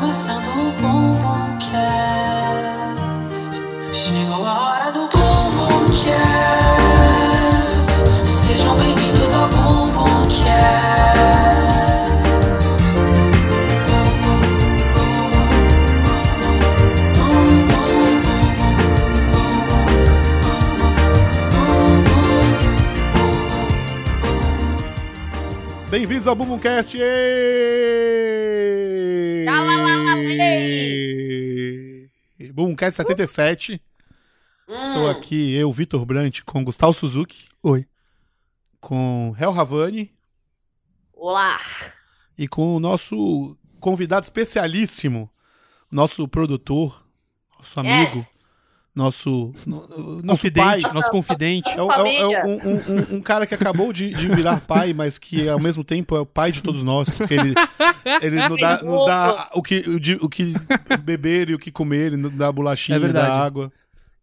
começando o Bumbumcast. Chegou a hora do Bumbumcast. Sejam bem-vindos ao Bumbumcast. Bem-vindos ao Bumbumcast! Bumbumcast 77. Estou aqui, eu, Vitor Brant, com Gustavo Suzuki, Oi. com Hel Havani Olá! e com o nosso convidado especialíssimo, nosso produtor, nosso amigo, Yes. Nosso, no- nosso Confidente, pai. nosso confidente. É, é é um, um- um- um cara que acabou de, de virar pai, mas que ao mesmo tempo é o pai de todos nós, porque ele, ele nos, dá, nos dá o, que, o, de- o que beber e o que comer, ele nos dá a bolachinha, É dá água.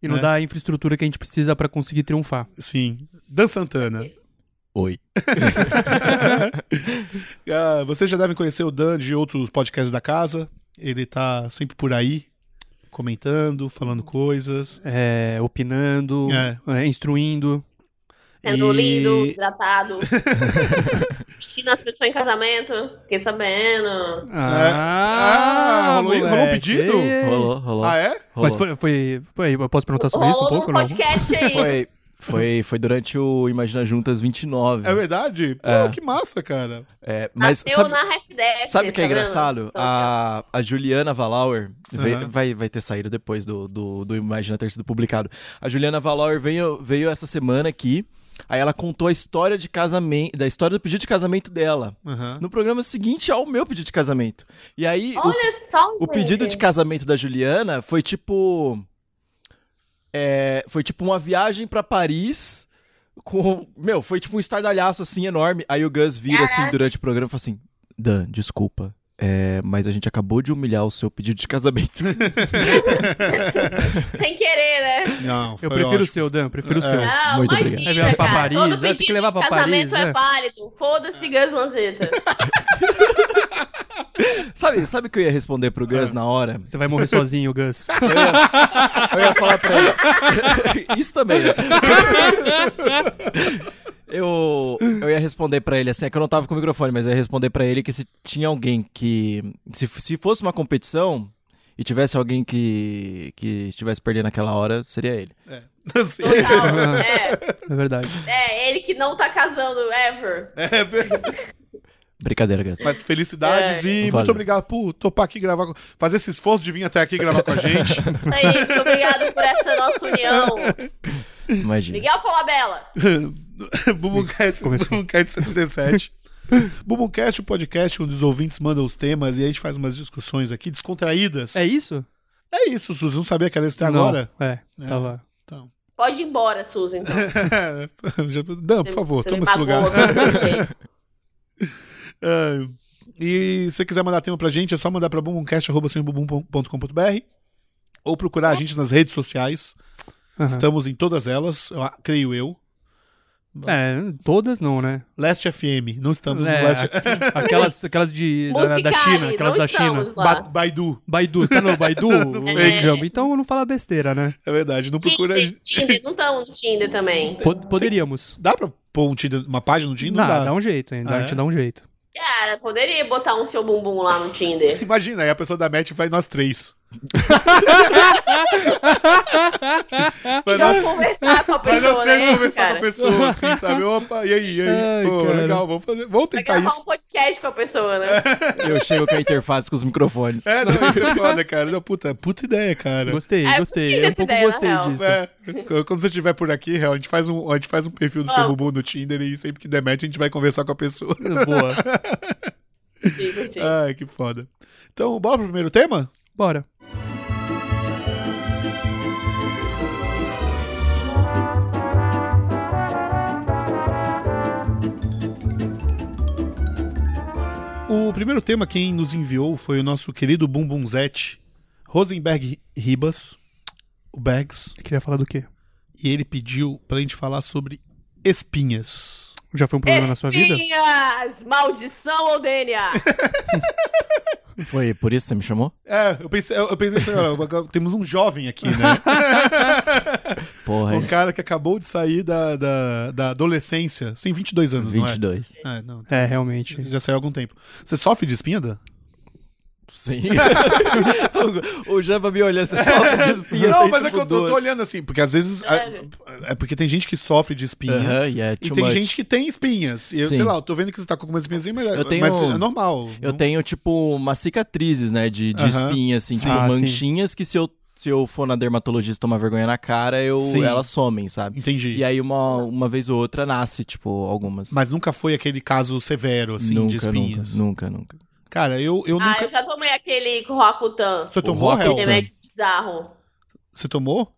E não É. dá a infraestrutura que a gente precisa pra conseguir triunfar. Sim. Dan Santana. Oi. Ah, vocês já devem conhecer o Dan de outros podcasts da casa. Ele tá sempre por aí, comentando, falando coisas. É, opinando, É. é, instruindo. Sendo E- lindo, hidratado. Pedindo as pessoas em casamento. Fiquei sabendo. Ah, rolou- rolou um pedido? Rolou, rolou. Ah, é? rolou. Mas foi, foi, foi- Eu posso perguntar sobre isso um Rolou pouco? Não? podcast aí. Foi, foi, foi durante o Imagina Juntas 29. É verdade? Pô, É. que massa, cara. É, mas Nasceu sabe, na sabe o que é tá engraçado? Só A, a Juliana Valauer veio- Aham. vai, vai ter saído depois do, do, do Imagina ter sido publicado. A Juliana Valauer veio, veio essa semana aqui. Aí ela contou a história de casamento, da história do pedido de casamento dela. Aham. No programa seguinte ao meu pedido de casamento. E aí o- Olha só, O gente. pedido de casamento da Juliana foi tipo. É, foi tipo uma viagem pra Paris. Com. Meu, foi tipo um estardalhaço assim enorme. Aí o Gus vira assim durante o programa e fala assim: Dan, desculpa. é, mas a gente acabou de humilhar o seu pedido de casamento. Sem querer, né? Não, foi Eu prefiro o ótimo. seu, Dan, prefiro o É. seu. Não, muito imagina, obrigado. Pra cara. Paris, Todo é, tem que pedido levar de pra casamento Paris, é é. válido. Foda-se, Gus Lanzetta. sabe, sabe o que eu ia responder pro Gus na hora? Você vai morrer sozinho, Gus. Eu ia, eu ia falar pra ele. Isso também, né? Eu, eu ia responder pra ele assim, é que eu não tava com o microfone, mas eu ia responder pra ele que se tinha alguém que. Se, se fosse uma competição e tivesse alguém que, que estivesse perdendo naquela hora, seria ele. Assim, Total. é, É verdade. é, ele que não tá casando ever. é verdade. Brincadeira, Gus. Mas felicidades É. e muito Valeu. obrigado por topar aqui gravar, com- fazer esse esforço de vir até aqui gravar com a gente. Isso aí, muito obrigado por essa nossa união. Imagina. Miguel Falabella. Bumbumcast, Começou. Bumbumcast 77. Bumbumcast, o podcast onde os ouvintes mandam os temas e a gente faz umas discussões aqui descontraídas. É isso? É isso, Suzy. Não sabia que era isso até Não, agora? É, É. tava. Então. Pode ir embora, Susan, então. Dan, por favor, Você toma esse lugar. É, e se você quiser mandar tema pra gente, é só mandar pra bumbumcast.com.br ou procurar a gente nas redes sociais. Aham. Estamos em todas elas, eu- creio eu. É, todas não, né? Leste FM, não estamos É, no Leste. Aquelas, aquelas de, da, da China, aquelas não da China. Ba Baidu. Baidu, você tá no Baidu? Jumbo? Então não fala besteira, né? É verdade, não procura. a Tinder, gente. Tinder, não estamos no Tinder também. Po- poderíamos. Dá pra pôr um Tinder- uma página no Tinder? Não, Não, dá. dá um jeito, hein? Ah, a gente é? dá um jeito. Cara, poderia botar um seu bumbum lá no Tinder. Imagina, aí a pessoa da match vai nós três. Vai vamos nós, conversar com a vai nós pessoa, três né, conversar cara? com a pessoa, assim, sabe? Opa, e aí, e aí? Ai, Pô, cara. legal, vamos fazer. Vamos Vai tentar gravar isso. um podcast com a pessoa, né? Eu chego com a interface com os microfones. É, não, isso é foda, cara. Não, puta, puta ideia, cara. Gostei, É, gostei. Eu um pouco ideia, gostei disso. É, quando você estiver por aqui, real, a gente faz um, a gente faz um perfil do seu bumbum no Tinder e sempre que der match a gente vai conversar com a pessoa. Boa. Ai, que foda. Então, bora pro primeiro tema? Bora. O primeiro tema quem nos enviou foi o nosso querido Bumbumzete, Rosenberg Ribas, o Bags, Queria falar do quê? e ele pediu pra gente falar sobre espinhas. Já foi um problema na sua vida? Espinhas! Maldição ou DNA? Foi por isso que você me chamou? É, eu pensei, eu eu pensei assim, olha, temos um jovem aqui, né? Porra, Um cara que acabou de sair da, da, da adolescência, sem 22 anos, não é? 22. É, não. É, realmente. Já saiu há algum tempo. Você sofre de espinha, Dan? Sim. o, o Jamba me olhando, você sofre de espinha. Não, tem, mas é tipo, que eu tô, tô olhando assim, porque às vezes. É, é porque tem gente que sofre de espinha. Aham, e é E too tem much. gente que tem espinhas. E eu, Sim. sei lá, eu tô vendo que você tá com algumas espinhas, mas, Eu tenho- mas é normal. Eu Não- tenho, tipo, umas cicatrizes, né, de, de Aham. espinha, assim, Sim. tipo, Ah, sim. manchinhas que se eu, se eu for na dermatologista tomar vergonha na cara, eu, Sim. elas somem, sabe? Entendi. E aí uma, uma vez ou outra nasce, tipo, algumas. Mas nunca foi aquele caso severo, assim, nunca, de espinhas. Nunca, nunca, nunca. Cara, eu, eu Ah, nunca. eu já tomei aquele Roacutan. Você tomou, Roacutan. Hel? Remédio bizarro. Você tomou?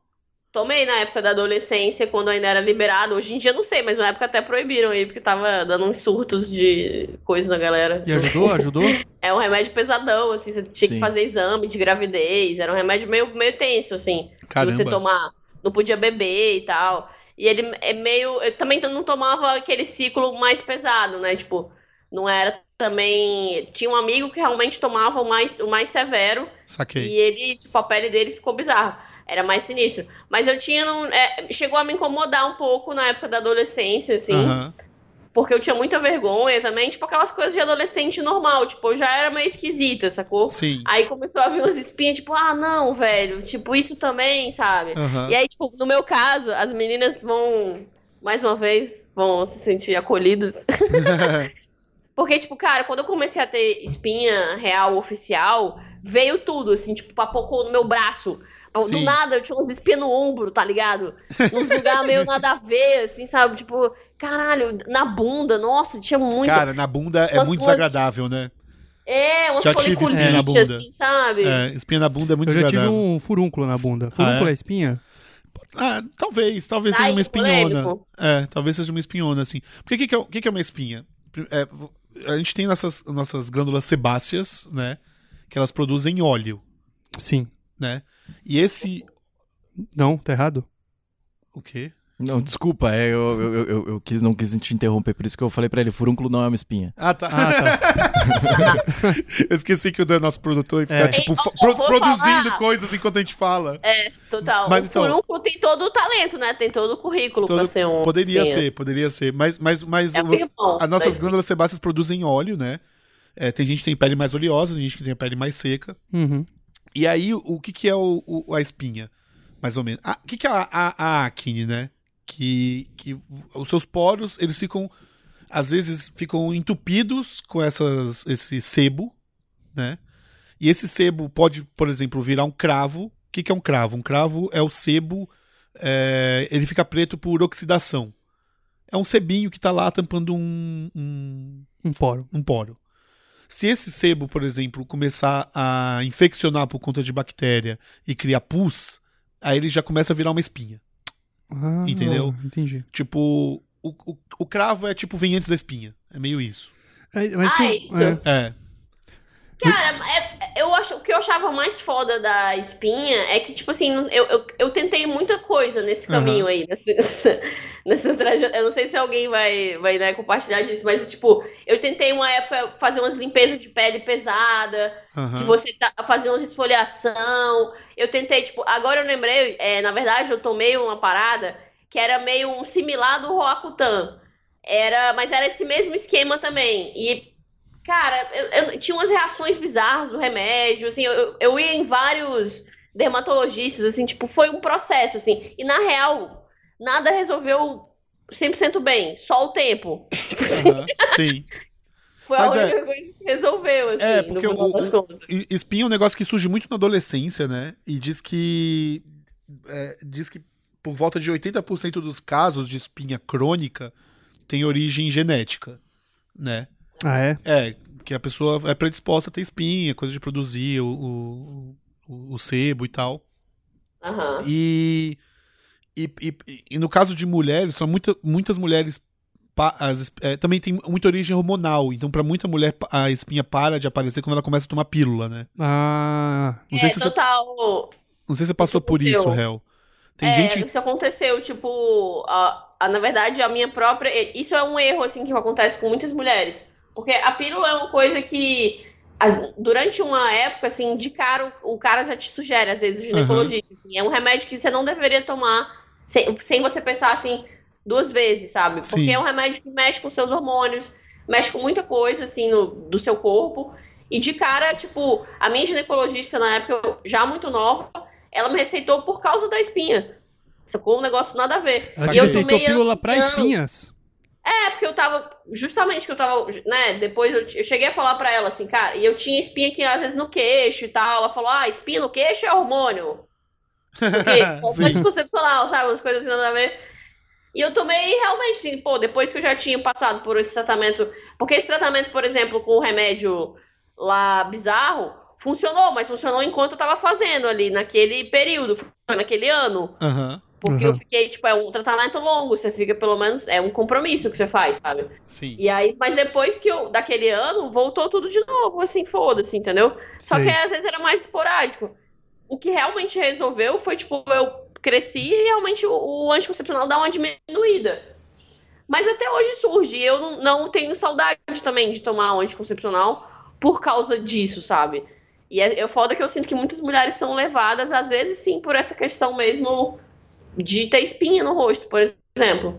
Tomei na época da adolescência, quando ainda era liberado. Hoje em dia não sei, mas na época até proibiram aí, porque tava dando uns surtos de coisa na galera. E ajudou? Ajudou? É um remédio pesadão, assim, você tinha Sim. que fazer exame de gravidez. Era um remédio meio, meio tenso, assim. Caramba. Você tomar. Não podia beber e tal. E ele é meio. Eu também não tomava aquele ciclo mais pesado, né? Tipo, não era também. Tinha um amigo que realmente tomava o mais, o mais severo. Saquei. E ele, tipo, a pele dele ficou bizarra. Era mais sinistro. Mas eu tinha. Não, é, chegou a me incomodar um pouco na época da adolescência, assim. Aham. Porque eu tinha muita vergonha também. Tipo, aquelas coisas de adolescente normal. Tipo, eu já era meio esquisita, sacou? Sim. Aí começou a vir umas espinhas, tipo, ah, não, velho. Tipo, isso também, sabe? Aham. E aí, tipo, no meu caso, as meninas vão, mais uma vez, vão se sentir acolhidas. Porque, tipo, cara, quando eu comecei a ter espinha real oficial, veio tudo, assim, tipo, papocou no meu braço. Do Sim. nada, eu tinha uns espinhas no ombro, tá ligado? Uns lugares meio nada a ver, assim, sabe? Tipo, caralho, na bunda, nossa, tinha muito. Cara, na bunda é muito umas- desagradável, né? é, umas já tive espinha na foliculite, bunda. assim, sabe? É, espinha na bunda é muito Eu já tive desagradável. um furúnculo na bunda. Furúnculo é? é espinha? Ah, talvez, talvez Ai, seja uma espinhona. polêmico. É, talvez seja uma espinhona, assim. Porque o que, que, é, o que, que é uma espinha? É, a gente tem nossas, nossas glândulas sebáceas, né? Que elas produzem óleo, Sim. né? E esse. Não, tá errado? O quê? Não, desculpa, é, eu, eu, eu, eu quis, não quis te interromper, por isso que eu falei pra ele, furúnculo não é uma espinha. Ah, tá. Ah, tá. Eu esqueci que o Dan é nosso produtor e fica, É. tipo, Ei, pro- produzindo falar. coisas enquanto a gente fala. É, total. Mas o então- furúnculo tem todo o talento, né? Tem todo o currículo Todo- pra ser um. Poderia espinha. ser, poderia ser. Mas, mas, mas É você- irmão as nossas glândulas sebáceas produzem óleo, né? É, tem gente que tem pele mais oleosa, tem gente que tem a pele mais seca. Uhum. E aí, o, o que, que é o, o- a espinha? Mais ou menos. Ah, O que, que é a, a, a acne, né? Que, que os seus poros, eles ficam. Às vezes ficam entupidos com essas, esse sebo, né? E esse sebo pode, por exemplo, virar um cravo. O que, que é um cravo? Um cravo é o sebo. é, ele fica preto por oxidação. É um sebinho que tá lá tampando um- um, Um poro. um poro. Se esse sebo, por exemplo, começar a infeccionar por conta de bactéria e criar pus, aí ele já começa a virar uma espinha. Ah, Entendeu? Entendi. Tipo, o, o, o cravo é tipo vem antes da espinha. É meio isso. É, mas Ah, tem- isso. é. É. Cara, é- eu acho, o que eu achava mais foda da espinha é que, tipo assim, eu, eu, eu tentei muita coisa nesse caminho aí, nessa, nessa, nessa trajetória. Eu não sei se alguém vai, vai né, compartilhar disso, mas, tipo, eu tentei uma época fazer umas limpezas de pele pesada, aham. de você tá, fazer uma esfoliação. Eu tentei, tipo, agora eu lembrei, é, na verdade, eu tomei uma parada que era meio um similar do Roacutan. Era, mas era esse mesmo esquema também. E, cara, eu, eu tinha umas reações bizarras do remédio, assim, eu, eu- ia em vários dermatologistas, assim, tipo, foi um processo, assim. E na real, nada resolveu 100% bem, só o tempo. Tipo assim, aham, Sim. foi Mas a é- única coisa que resolveu, assim, É, no porque final o- das contas. Espinha é um negócio que surge muito na adolescência, né? E diz que. é, diz que por volta de 80% dos casos de espinha crônica tem origem genética, né? Ah, é? É, que a pessoa é predisposta a ter espinha, coisa de produzir o, o, o, o sebo e tal. Aham. E, e, e, e no caso de mulheres, são muita, muitas mulheres. as é, também tem muita origem hormonal, então pra muita mulher a espinha para de aparecer quando ela começa a tomar pílula, né? Ah, Não É, sei se você, total. não sei se você passou por isso. Hel. Tem é, gente. Isso aconteceu, tipo, a, a- na verdade, a minha própria. Isso é um erro, assim, que acontece com muitas mulheres. Porque a pílula é uma coisa que as- durante uma época, assim, de cara, o, o cara já te sugere, às vezes, o ginecologista. Assim, é um remédio que você não deveria tomar sem, sem você pensar assim duas vezes, sabe? Porque Sim. é um remédio que mexe com seus hormônios, mexe com muita coisa, assim, no, do seu corpo. E de cara, tipo, a minha ginecologista, na época, já muito nova, ela me receitou por causa da espinha. Sacou? Um negócio nada a ver. Ela que- eu tomei pílula e anos. espinhas. É, porque eu tava. Justamente que eu tava. Né, depois eu, eu cheguei a falar pra ela assim, cara, e eu tinha espinha aqui às vezes no queixo e tal. Ela falou: ah, espinha no queixo é hormônio. Porque Sim. anticoncepcional, sabe? Umas coisas assim nada a ver. E eu tomei realmente, assim, pô, depois que eu já tinha passado por esse tratamento. Porque esse tratamento, por exemplo, com o remédio lá bizarro, funcionou, mas funcionou enquanto eu tava fazendo ali, naquele período, naquele ano. Aham, Porque Uhum. eu fiquei, tipo, é um tratamento longo, você fica pelo menos, é um compromisso que você faz, sabe? sim. E aí, mas depois que eu, daquele ano, voltou tudo de novo, assim, foda-se, entendeu? Só Sei. que às vezes era mais esporádico. O que realmente resolveu foi, tipo, eu cresci e realmente o, o anticoncepcional dá uma diminuída. Mas até hoje surge, eu não, não tenho saudade também de tomar o anticoncepcional por causa disso, sabe? E é, é foda que eu sinto que muitas mulheres são levadas, às vezes sim, por essa questão mesmo de ter espinha no rosto, por exemplo.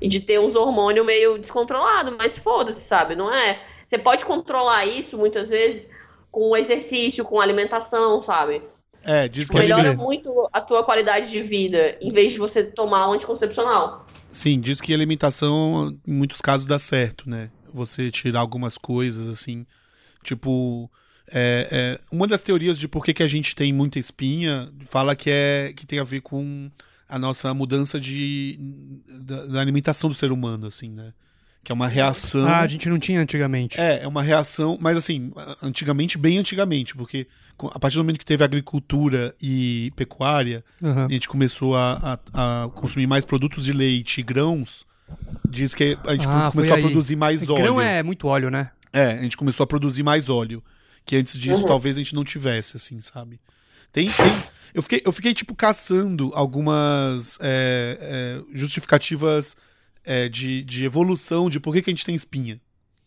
E de ter uns hormônios meio descontrolados, mas foda-se, sabe? Não é. Você pode controlar isso muitas vezes com exercício, com alimentação, sabe? É, diz que Pode Melhora muito a tua qualidade de vida, em vez de você tomar um anticoncepcional. Sim, diz que a alimentação, em muitos casos, dá certo, né? Você tirar algumas coisas, assim. Tipo, é, é, uma das teorias de por que, que a gente tem muita espinha fala que, é, que tem a ver com a nossa mudança de, da, da alimentação do ser humano, assim, né? Que é uma reação. Ah, a gente não tinha antigamente. É, é uma reação, mas assim, antigamente, bem antigamente, porque a partir do momento que teve agricultura e pecuária, Aham. a gente começou a, a- a consumir mais produtos de leite e grãos, diz que a gente Ah, começou a aí. produzir mais óleo. Grão é muito óleo, né? É, a gente começou a produzir mais óleo. Que antes disso Uhum. talvez a gente não tivesse, assim, sabe? Tem. tem- eu, fiquei, eu fiquei, tipo, caçando algumas é, é, justificativas é, de, de evolução de por que, que a gente tem espinha.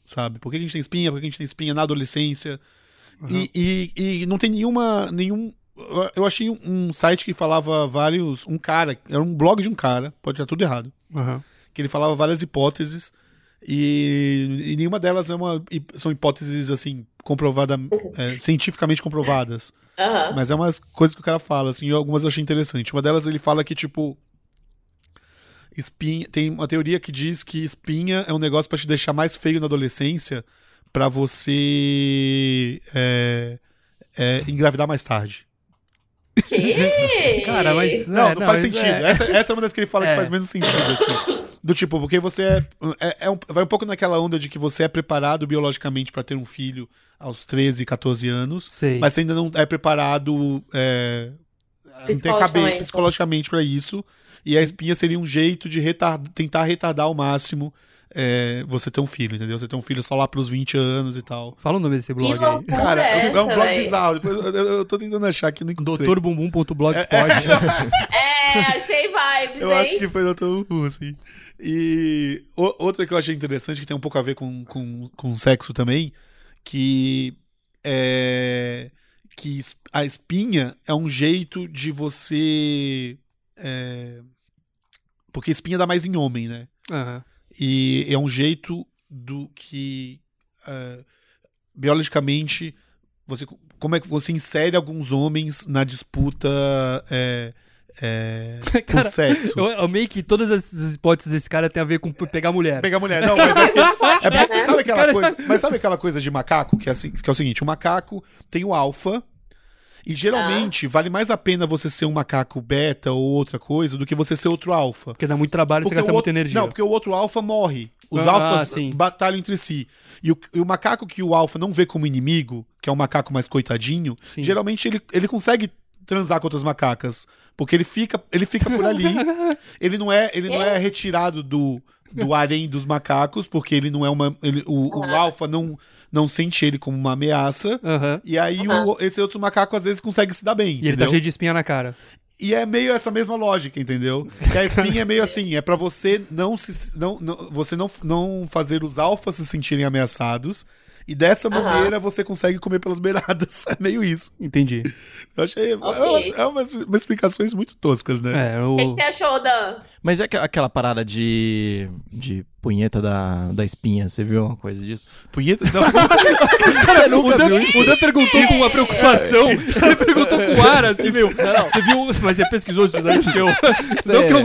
Sabe? Por que, que a gente tem espinha, por que, que a gente tem espinha na adolescência. E, e, e não tem nenhuma. nenhum. eu- achei um site que falava vários. Um cara, era um blog de um cara, pode estar tudo errado Aham. que ele falava várias hipóteses e, e nenhuma delas é uma, são hipóteses assim comprovada é, cientificamente comprovadas Mas é umas coisas que o cara fala assim e algumas eu achei interessante uma delas ele fala que tipo espinha tem uma teoria que diz que espinha é um negócio pra te deixar mais feio na adolescência pra você é, é, engravidar mais tarde Que? Cara, mas. não, é, não, faz isso sentido. é- Essa, essa é uma das que ele fala É. que faz menos sentido, assim. Do tipo, porque você é, é- é um- vai um pouco naquela onda de que você é preparado biologicamente pra ter um filho aos 13, 14 anos, Sei. mas você ainda não é preparado é, não tem cabeça Psicologicamente. pra isso. E a espinha seria um jeito de retard- tentar retardar ao máximo é, você ter um filho, entendeu? Você ter um filho só lá pros 20 anos e tal. Fala o nome desse Que blog aí. loucura Cara, é um, é um essa, blog véi? bizarro. Depois eu, eu- eu tô tentando achar aqui, eu não encontrei. Doutorbumbum.blogspot. É, achei vibes, Eu hein? acho que foi Dr. Who, assim. E o- outra que eu achei interessante, que tem um pouco a ver com, com, com sexo também, que é que a espinha é um jeito de você. é, porque espinha dá mais em homem, né? Aham. E é um jeito do que é, biologicamente você como é que você insere alguns homens na disputa é, é, por Cara, sexo. Eu amei que todas as hipóteses desse cara tem a ver com pegar mulher. Pegar mulher, não, mas é, é Né? sabe aquela Cara- coisa, mas sabe aquela coisa de macaco que é, assim, que é o seguinte, o macaco tem o alfa e geralmente vale mais a pena você ser um macaco beta ou outra coisa do que você ser outro alfa. Porque dá muito trabalho e você gasta o muita energia. Não, porque o outro alfa morre. Os Ah, alfas sim. batalham entre si. E o, e o macaco que o alfa não vê como inimigo, que é um macaco mais coitadinho, Sim. geralmente ele, ele consegue transar com outras macacas. Porque ele fica, ele fica por ali. ele não é, ele não é retirado do, do harém dos macacos, porque ele não é uma. ele- o, o alfa não, não sente ele como uma ameaça. Aham. E aí o- esse outro macaco às vezes consegue se dar bem. E ele tá entendeu? cheio de espinha na cara. E é meio essa mesma lógica, entendeu? Que a espinha é meio assim, é pra você não se não, não- você não, não fazer os alfas se sentirem ameaçados E dessa Aham. maneira você consegue comer pelas beiradas. É meio isso. Entendi. Eu achei. É, umas, é umas- umas explicações muito toscas, né? É, O que, você achou, Dan? Mas é aquela parada de. de punheta da, da espinha, você viu uma coisa disso? Punheta. Não, o, Dan, o Dan perguntou com uma preocupação. Ele perguntou com ar, assim, meu. Você viu? Mas você pesquisou isso daí? Porque eu... Não que eu...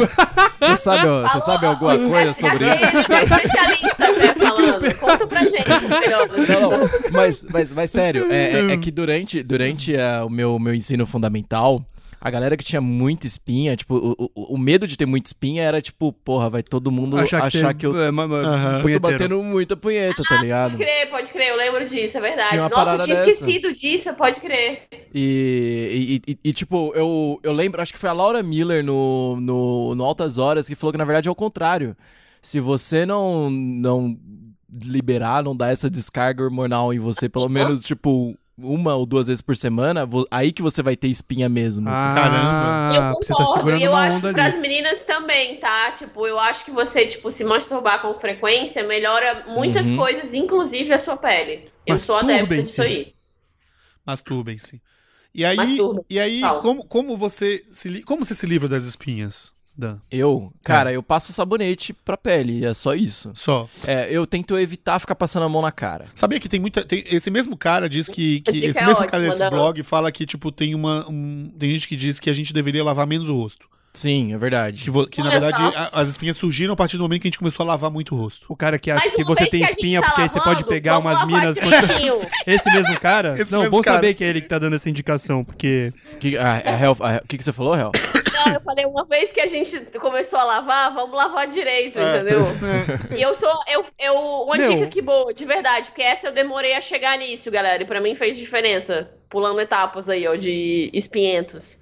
Você sabe, você sabe alguma coisa sobre isso? é especialista falando. Conta pra gente. Não, não, mas, mas, mas sério, é, é- é que durante, durante eh, o meu, meu ensino fundamental, a galera que tinha muita espinha, tipo, o, o, o medo de ter muita espinha era tipo, porra, vai todo mundo achar, Achar que, que, você... eu é, tô batendo muita punheta, tá ligado? Pode crer, pode crer, eu lembro disso, é verdade. Nossa, eu tinha dessa. esquecido disso, pode crer. E, e, e- e, tipo, eu, eu lembro, acho que foi a Laura Miller no, no, no Altas Horas que falou que na verdade é o contrário. Se você não, não liberar, não dar essa descarga hormonal em você, pelo menos, tipo, uma ou duas vezes por semana, aí que você vai ter espinha mesmo. assim. Ah, Caramba. E eu você tá concordo, segurando e eu uma acho que pras ali. meninas também, tá? Tipo, eu acho que você, tipo, se masturbar com frequência melhora muitas Uhum. coisas, inclusive a sua pele. Eu sou adepta disso aí. Masturbem-se. E aí, e aí como, como, você se, como você se livra das espinhas, Dan? Eu, cara, eu passo sabonete pra pele, é só isso. Só. É, eu tento evitar ficar passando a mão na cara. Sabia que tem muita. tem- esse mesmo cara diz que. que dica esse é mesmo cara desse Dan. blog fala que, tipo, tem uma. um- tem gente que diz que a gente deveria lavar menos o rosto. Sim, é verdade. Que, vo- que na verdade, a- as espinhas surgiram a partir do momento que a gente começou a lavar muito o rosto. O cara que acha que você tem que espinha tá porque aí você pode lavando, pegar umas minas. Esse mesmo cara? Esse não, mesmo bom cara. saber que é ele que tá dando essa indicação, porque. Que, a, a Hel- a- o que, que você falou, Hel? Não, eu falei, uma vez que a gente começou a lavar, vamos lavar direito, É. entendeu? E eu sou. Eu, eu, uma Meu. dica que boa, de verdade, porque essa eu demorei a chegar nisso, galera. E pra mim fez diferença. Pulando etapas aí, ó, de espinhentos.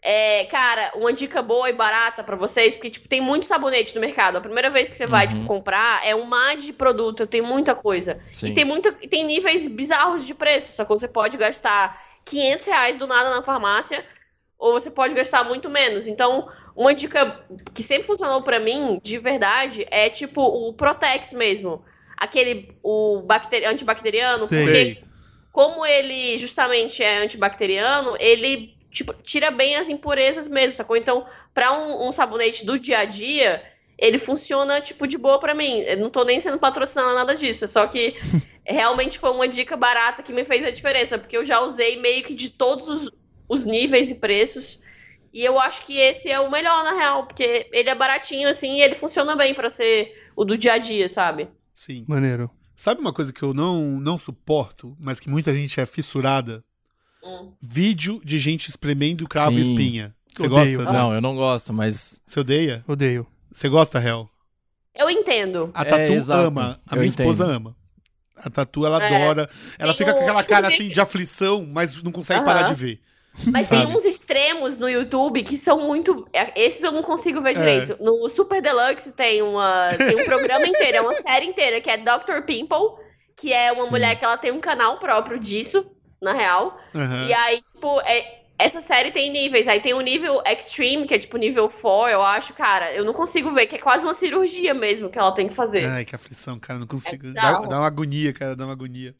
É, cara, uma dica boa e barata pra vocês, porque, tipo, tem muito sabonete no mercado. A primeira vez que você vai, Uhum. tipo, comprar, é um mar de produto, tem muita coisa. Sim. E tem, muita, e tem níveis bizarros de preço, só que você pode gastar 500 reais do nada na farmácia, ou você pode gastar muito menos. Então, uma dica que sempre funcionou pra mim, de verdade, é tipo o Protex mesmo. Aquele, o bacteri antibacteriano, Sei. porque como ele justamente é antibacteriano, ele tipo, tira bem as impurezas mesmo, sacou? Então, pra um, um sabonete do dia a dia, ele funciona, tipo, de boa pra mim. Eu não tô nem sendo patrocinada nada disso, é só que realmente foi uma dica barata que me fez a diferença, porque eu já usei meio que de todos os, os níveis e preços. E eu acho que esse é o melhor, na real, porque ele é baratinho, assim, e ele funciona bem pra ser o do dia a dia, sabe? Sim. Maneiro. Sabe uma coisa que eu não, não suporto, mas que muita gente é fissurada? Hum. Vídeo de gente espremendo cravo e Sim. espinha. Você Odeio. gosta? Não, eu não gosto, mas. Você odeia? Odeio. Você gosta, Hel? Eu entendo. A É, Tatu exato. ama. A Eu minha entendo. esposa ama. A Tatu, ela É. adora. Ela Tem fica com o- aquela cara assim de aflição, mas não consegue Aham. parar de ver. Mas Sabe? tem uns extremos no YouTube que são muito. é, Esses eu não consigo ver É. direito. No Super Deluxe tem, uma, tem um programa inteiro, é uma série inteira, que é Dr. Pimple, que é uma Sim. mulher que ela tem um canal próprio disso, na real. Aham. E aí, tipo, é- essa série tem níveis. Aí tem o nível Extreme, que é tipo nível 4, eu acho, cara. Eu não consigo ver, que é quase uma cirurgia mesmo que ela tem que fazer. Ai, que aflição, cara. Não consigo. É dá, dá uma agonia, cara. Dá uma agonia.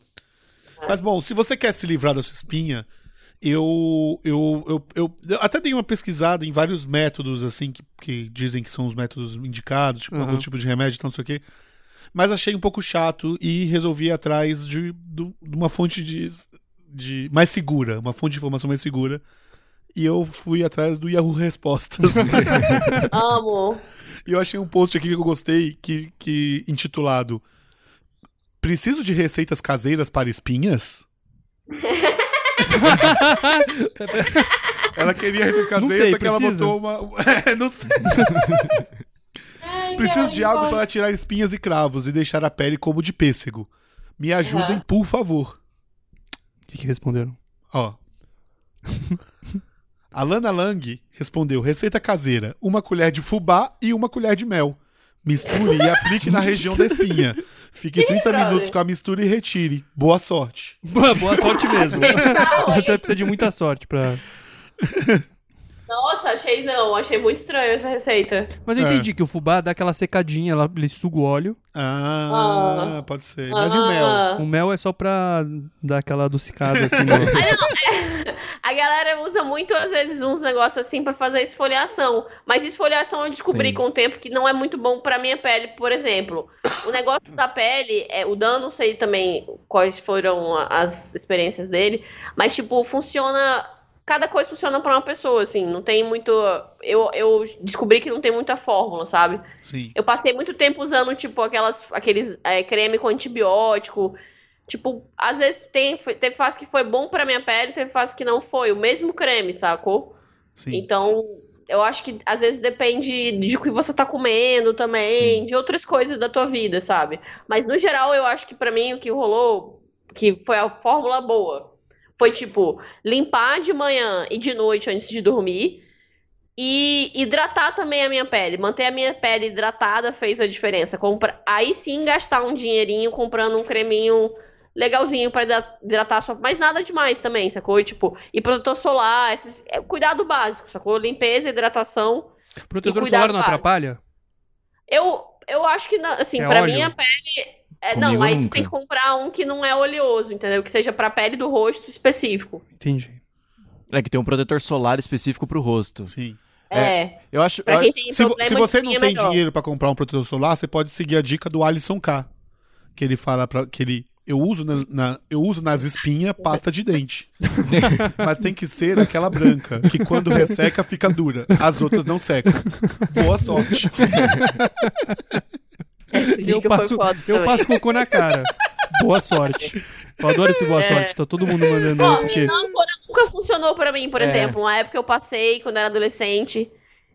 Mas bom, se você quer se livrar da sua espinha, eu, eu, eu, eu, eu até dei uma pesquisada em vários métodos, assim, que, que dizem que são os métodos indicados, tipo, Uhum. alguns tipos de remédio e tal, não sei o quê. Mas achei um pouco chato e resolvi ir atrás de, do- de uma fonte de, de mais segura, uma fonte de informação mais segura. E eu fui atrás do Yahoo Respostas. Amo. E eu achei um post aqui que eu gostei, que, que intitulado Preciso de receitas caseiras para espinhas? ela queria só que ela botou uma. É, não sei. Preciso de algo para tirar espinhas e cravos e deixar a pele como de pêssego. Me ajudem, Aham. por favor. O que, que responderam? Ó. A Lana Lang respondeu: receita caseira, uma colher de fubá e uma colher de mel. Misture e aplique na região da espinha. Fique 30 brother? minutos com a mistura e retire. Boa sorte. Boa, boa sorte mesmo. Você vai precisar de muita sorte pra. Nossa, achei não, achei muito estranho essa receita. Mas eu É. entendi que o fubá dá aquela secadinha, ela, ele suga o óleo. Ah, pode ser. Mas e o mel? Ah. O mel é só pra dar aquela adocicada, assim. no- A galera usa muito, às vezes, uns negócios assim pra fazer esfoliação. Mas esfoliação eu descobri Sim. com o tempo que não é muito bom pra minha pele, por exemplo. O negócio da pele, é, o Dan, não sei também quais foram as experiências dele, mas, tipo, funciona. Cada coisa funciona pra uma pessoa, assim. Não tem muito. Eu, eu descobri que não tem muita fórmula, sabe? Sim. Eu passei muito tempo usando, tipo, aquelas, aqueles é, creme com antibiótico. Tipo, às vezes tem, teve fase que foi bom pra minha pele, teve fase que não foi. O mesmo creme, sacou? Sim. Então, eu acho que às vezes depende de o que você tá comendo também, Sim. de outras coisas da tua vida, sabe? Mas no geral, eu acho que pra mim o que rolou, que foi a fórmula boa, foi tipo, limpar de manhã e de noite antes de dormir. E hidratar também a minha pele. Manter a minha pele hidratada fez a diferença. Compra... Aí sim gastar um dinheirinho comprando um creminho legalzinho pra hidra- hidratar a sua. Mas nada demais também, sacou? E, Tipo, e protetor solar, esses... é, cuidado básico, sacou? Limpeza, hidratação. Protetor E solar não básico. atrapalha? Eu, eu acho que, não- assim, É pra óleo? minha pele. É, Comigo não, aí tu nunca. tem que comprar um que não é oleoso, entendeu? Que seja pra pele do rosto específico. Entendi. É que tem um protetor solar específico pro rosto. Sim. É. Eu acho. Pra eu- quem tem Se, se você não tem é melhor. dinheiro pra comprar um protetor solar, você pode seguir a dica do Alisson K. Que ele fala para que ele eu uso na, na- eu uso nas espinhas pasta de dente. Mas tem que ser aquela branca, que quando resseca fica dura. As outras não secam. Boa sorte. Eu passo, eu passo cocô na cara. Boa sorte. Eu adoro esse boa É. sorte. Tá todo mundo mandando aí, Ó, porque... Minâncora nunca funcionou pra mim, por É. exemplo. Uma época eu passei quando era adolescente,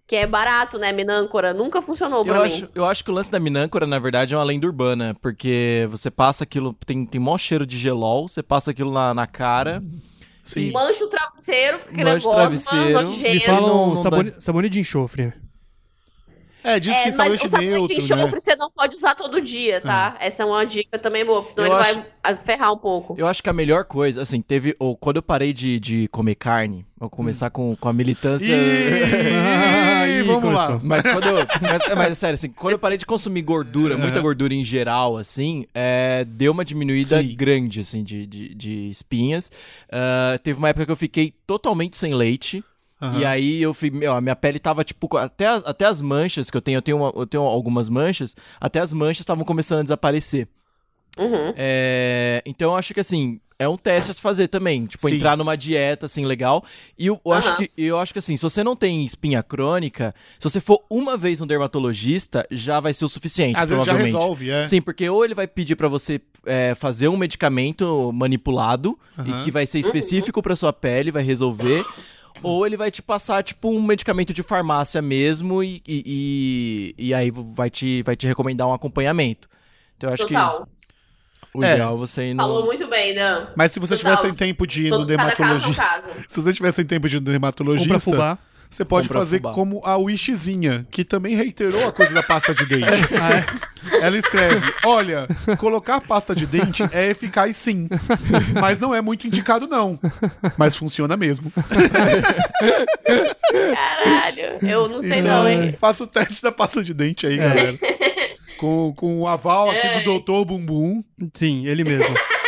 que é barato, né? Minâncora. Nunca funcionou pra Eu mim. acho, eu acho que o lance da minâncora, na verdade, é uma lenda urbana, porque você passa aquilo, tem, tem mó cheiro de gelol, você passa aquilo na, na cara, Sim. Mancha o travesseiro, fica aquele Mancha o negócio, travesseiro. mano, Me falam não- não sabone- sabonete de enxofre. É, diz É, que mas sabonete o sabonete de neutro, enxofre né? você não pode usar todo dia, tá? Essa é uma dica também boa, porque senão Eu ele acho- vai ferrar um pouco. Eu acho que a melhor coisa, assim, teve. Ou, quando eu parei de, de comer carne, vou começar com, com a militância. Vamos lá. Mas quando eu. Mas, mas é sério, assim, quando eu parei de consumir gordura, muita gordura em geral, assim, é, deu uma diminuída Sim. grande, assim, de, de, de espinhas. Ah, teve uma época que eu fiquei totalmente sem leite. Aham. E aí eu fui, meu, a minha pele tava tipo, até as, até as manchas que eu tenho, eu tenho, uma- eu tenho algumas manchas, até as manchas estavam começando a desaparecer. Uhum. É, então eu acho que assim, é um teste a se fazer também, tipo, Sim. entrar numa dieta assim legal. E eu, eu acho Aham. que eu acho que assim, se você não tem espinha crônica, se você for uma vez no dermatologista, já vai ser o suficiente, Às vezes já provavelmente. resolve, é. Sim, porque ou ele vai pedir pra você é, fazer um medicamento manipulado Aham. e que vai ser específico pra sua pele, vai resolver. Ou ele vai te passar, tipo, um medicamento de farmácia mesmo e, e, e, e aí vai te, vai te recomendar um acompanhamento. Então eu acho Total. que o É. ideal é você ir no... Falou muito bem, Dan. Mas se você Total. tiver sem tempo de ir no caso é dermatologista, caso. se você tiver sem tempo de ir no Compra dermatologista, fubá. você pode Compra fazer fubá. como a Wishzinha, que também reiterou a coisa da pasta de dente. Ah, é? Ela escreve: Olha, colocar pasta de dente é eficaz sim, mas não é muito indicado, não. Mas funciona mesmo. Caralho, eu não sei Então, não, hein? Faça o teste da pasta de dente aí, galera. Com, com o aval aqui É. do Doutor Bumbum. Sim, ele mesmo.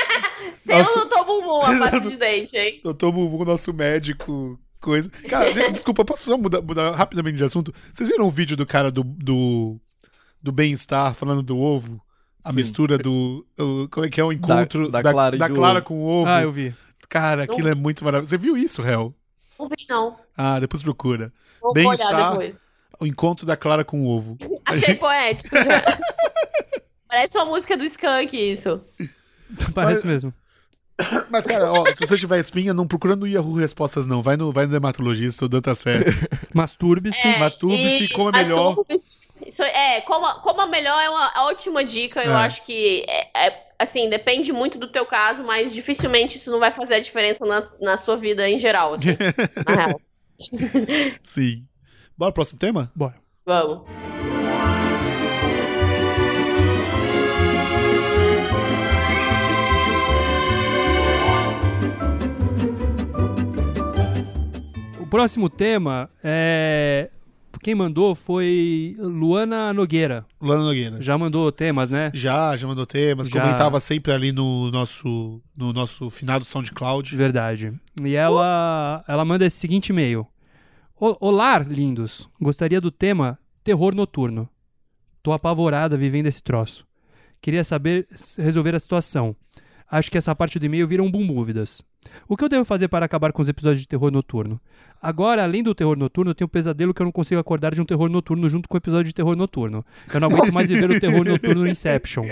Seu Nossa. doutor bumbum, a pasta de dente, hein? Doutor Bumbum, nosso médico. Coisa. Cara, de- desculpa, posso só mudar, mudar rapidamente de assunto? Vocês viram o vídeo do cara do, do, do bem-estar falando do ovo? A Sim. mistura do. o- como é que é o encontro da clara e da do clara com o ovo? Ah, eu vi. Cara, aquilo é muito maravilhoso. Você viu isso, Hel? Não vi, não. Ah, depois procura. Vou Bem-estar. O encontro da Clara com o ovo. Achei poético já. Parece uma música do Skank, isso. Parece mesmo. Mas, cara, ó, se você tiver espinha, não procura no Yahoo Respostas, não. Vai no, vai no dermatologista, o Dan tá certo. Masturbe-se. É, Masturbe-se, coma melhor. Isso, é, coma, coma melhor é uma ótima dica. Eu É. acho que, é, é, assim, depende muito do teu caso, mas dificilmente isso não vai fazer a diferença na, na sua vida em geral, assim, na real. Sim. Bora pro próximo tema? Bora. Vamos. O próximo tema é. Quem mandou foi Luana Nogueira. Luana Nogueira. Já mandou temas, né? Já, já mandou temas, Já. comentava sempre ali no nosso, no nosso finado SoundCloud. Verdade. E ela, ela manda esse seguinte e-mail. Olá, lindos. Gostaria do tema terror noturno. Tô apavorada vivendo esse troço. Queria saber resolver a situação. Acho que essa parte do e-mail vira um bumbúvidas. O que eu devo fazer para acabar com os episódios de terror noturno? Agora, além do terror noturno, eu tenho um pesadelo que eu não consigo acordar de um terror noturno junto com o episódio de terror noturno. Eu não aguento mais viver o terror noturno no Inception.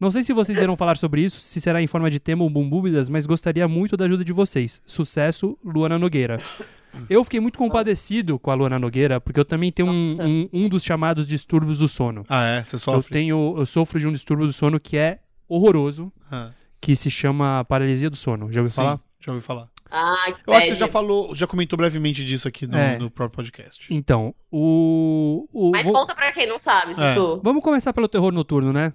Não sei se vocês irão falar sobre isso, se será em forma de tema ou bumbúvidas, mas gostaria muito da ajuda de vocês. Sucesso, Luana Nogueira. Eu fiquei muito compadecido com a Luana Nogueira, porque eu também tenho um, um, um dos chamados distúrbios do sono. Ah, é? Você Eu sofre? tenho, eu sofro de um distúrbio do sono que é horroroso, Ah, que se chama paralisia do sono. Já ouviu sim, falar? já ouvi falar. Que Eu acho que você já falou, já comentou brevemente disso aqui no, É. no próprio podcast. Então, o. o Mas vou- conta pra quem não sabe, É. Sussu. Vamos começar pelo terror noturno, né?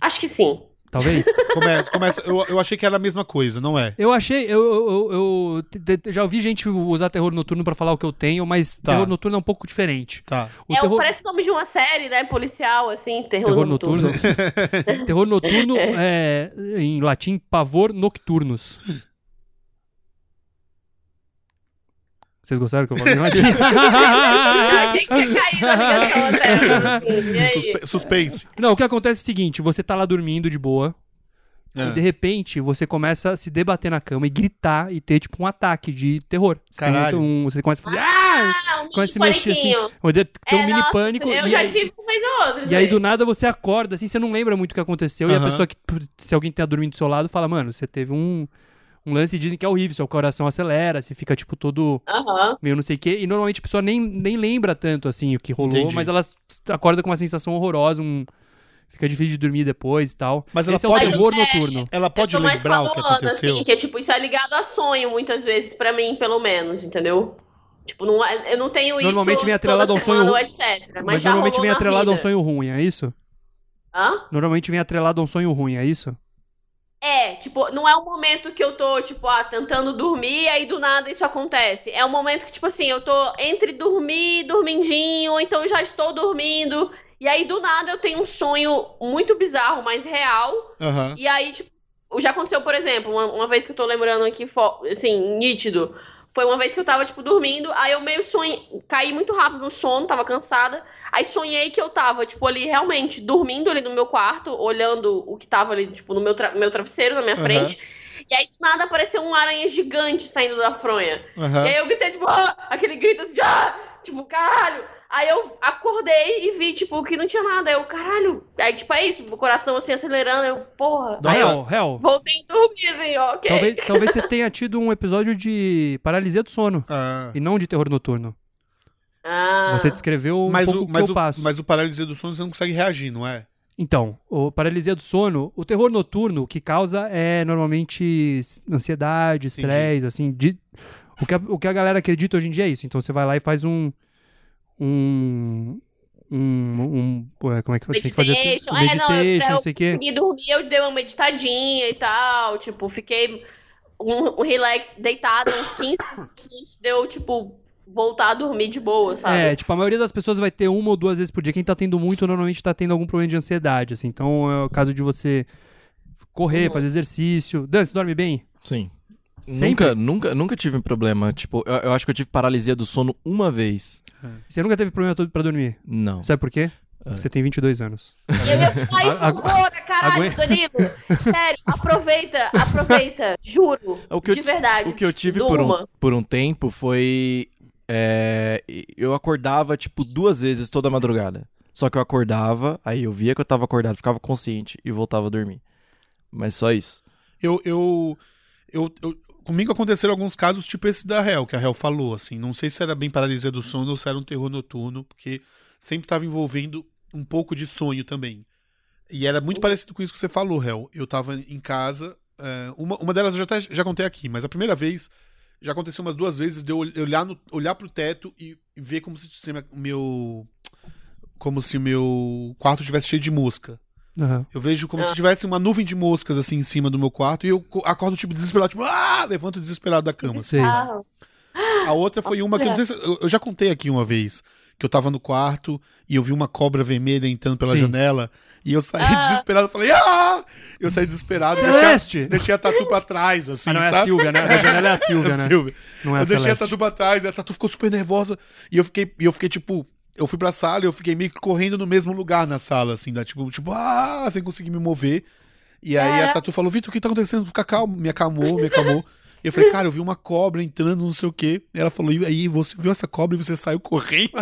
Acho que sim. Talvez? Começa, começa. Eu, eu achei que era a mesma coisa, não é? Eu achei, eu, eu, eu- eu te- te- já ouvi gente usar terror noturno pra falar o que eu tenho, mas Tá. terror noturno é um pouco diferente. Tá. O é, terror, Parece o nome de uma série, né? Policial, assim, terror, terror noturno. noturno. terror noturno é, em latim, pavor nocturnus. Vocês gostaram que eu falei? Eu achei que tinha caído a ligação até. Assim, e aí? Suspe- suspense. Não, o que acontece é o seguinte: você tá lá dormindo de boa, É. e de repente você começa a se debater na cama e gritar e ter tipo um ataque de terror. Você, Caralho. um- você começa a fazer. Ah! Ah, um Começa a se mini mexer assim. Tem um É, mini nossa, pânico. Eu e já aí- tive uma vez ou outra. E aí, do nada, você acorda, assim, você não lembra muito o que aconteceu. E a pessoa que, se alguém tá dormindo do seu lado, fala, mano, você teve um, um lance e dizem que é horrível, seu coração acelera, você fica, tipo, todo Aham. meio não sei o quê. E normalmente a pessoa nem, nem lembra tanto, assim, o que rolou, Entendi. mas ela acorda com uma sensação horrorosa, um... fica difícil de dormir depois e tal. Mas ela Esse pode- é o terror é, noturno. Ela pode lembrar o que falando, aconteceu. Assim, que é tipo, isso é ligado a sonho, muitas vezes, pra mim, pelo menos, entendeu? Tipo, não é- eu não tenho isso Normalmente vem toda atrelado a um sonho- etc. Mas, Mas, normalmente vem atrelado a um sonho ruim, é isso? Hã? Normalmente vem atrelado a um sonho ruim, é isso? É, tipo, não é um momento que eu tô, tipo, ah, tentando dormir, aí do nada isso acontece. É um momento que, tipo assim, eu tô entre dormir, dormindinho, ou então eu já estou dormindo, e aí do nada eu tenho um sonho muito bizarro, mas real, Aham. e aí, tipo, já aconteceu, por exemplo, uma, uma vez que eu tô lembrando aqui, assim, nítido. Foi uma vez que eu tava, tipo, dormindo, aí eu meio sonhei, caí muito rápido no sono, tava cansada. Aí sonhei que eu tava, tipo, ali realmente dormindo ali no meu quarto, olhando o que tava ali, tipo, no meu, tra- meu travesseiro na minha Aham. frente. E aí, do nada, apareceu um aranha gigante saindo da fronha. Aham. E aí eu gritei, tipo, ah! aquele grito assim, de, ah! tipo, caralho! Aí eu acordei e vi, tipo, que não tinha nada. Aí eu, caralho! Aí, tipo, é isso, o coração assim acelerando. Eu, porra. Nossa. Aí Hell, Hell. voltei a dormir, assim, ó, ok. Talvez, talvez você tenha tido um episódio de paralisia do sono. Ah. E não de terror noturno. Ah, Você descreveu um Mas, pouco o, o que mas, eu o, passo. mas o paralisia do sono você não consegue reagir, não é? Então, o paralisia do sono, o terror noturno, o que causa é normalmente ansiedade, estresse, assim, de- o, que a, o que a galera acredita hoje em dia é isso. Então você vai lá e faz um um um, um- como é que você tem que fazer meditation. É, não, sei o eu quê. conseguir dormir, eu dei uma meditadinha e tal. Tipo, fiquei um, um relax deitado uns 15 minutos antes de eu, tipo, voltar a dormir de boa, sabe? É, tipo, a maioria das pessoas vai ter uma ou duas vezes por dia. Quem tá tendo muito, normalmente tá tendo algum problema de ansiedade, assim. Então, é o caso de você correr, Uhum. fazer exercício. Dan, você dorme bem? Sim. Sempre? Nunca, nunca, nunca tive um problema. Tipo, eu, eu acho que eu tive paralisia do sono uma vez. Você nunca teve problema todo pra dormir? Não. Sabe por quê? Porque você tem 22 anos. E eu ia falar isso agora, caralho, agu- Danilo. Sério, aproveita, aproveita, juro. O que eu de verdade. O que eu tive por um, por um tempo foi. é, eu acordava, tipo, duas vezes toda madrugada. Só que eu acordava, aí eu via que eu tava acordado, ficava consciente e voltava a dormir. Mas só isso. Eu, eu, eu, eu- comigo aconteceram alguns casos tipo esse da Hel, que a Hel falou, assim. Não sei se era bem paralisia do sono ou se era um terror noturno, porque sempre estava envolvendo um pouco de sonho também. E era muito parecido com isso que você falou, Hel. Eu tava em casa, é, uma, uma delas eu já, até, já contei aqui, mas a primeira vez já aconteceu umas duas vezes de eu ol- olhar, no, olhar pro teto e, e ver como se o meu. Como se o meu quarto estivesse cheio de mosca. Aham. Eu vejo como Ah. se tivesse uma nuvem de moscas assim em cima do meu quarto e eu co- acordo tipo desesperado, tipo, ah, levanto desesperado da cama. assim, sabe? Ah, A outra foi uma que eu não sei se. Eu, eu já contei aqui uma vez. Que eu tava no quarto e eu vi uma cobra vermelha entrando pela Sim. janela. E eu saí Ah. desesperado. Falei, ah! Eu saí desesperado. Deixei Celeste! a, deixei a tatu pra trás, assim, Ah, não é a sabe? Silvia, né? A janela é a Silvia, né? Silvia. Não é a eu deixei a tatu pra trás, e a tatu ficou super nervosa. E eu fiquei, e eu fiquei tipo. Eu fui pra sala e eu fiquei meio que correndo no mesmo lugar na sala, assim, da, tipo, tipo, ah, sem conseguir me mover. E aí a. Tatu falou, Vitor, o que tá acontecendo? Fica calmo, me acalmou, me acalmou. E eu falei, cara, eu vi uma cobra entrando, não sei o quê. E ela falou, e aí, você viu essa cobra e você saiu correndo?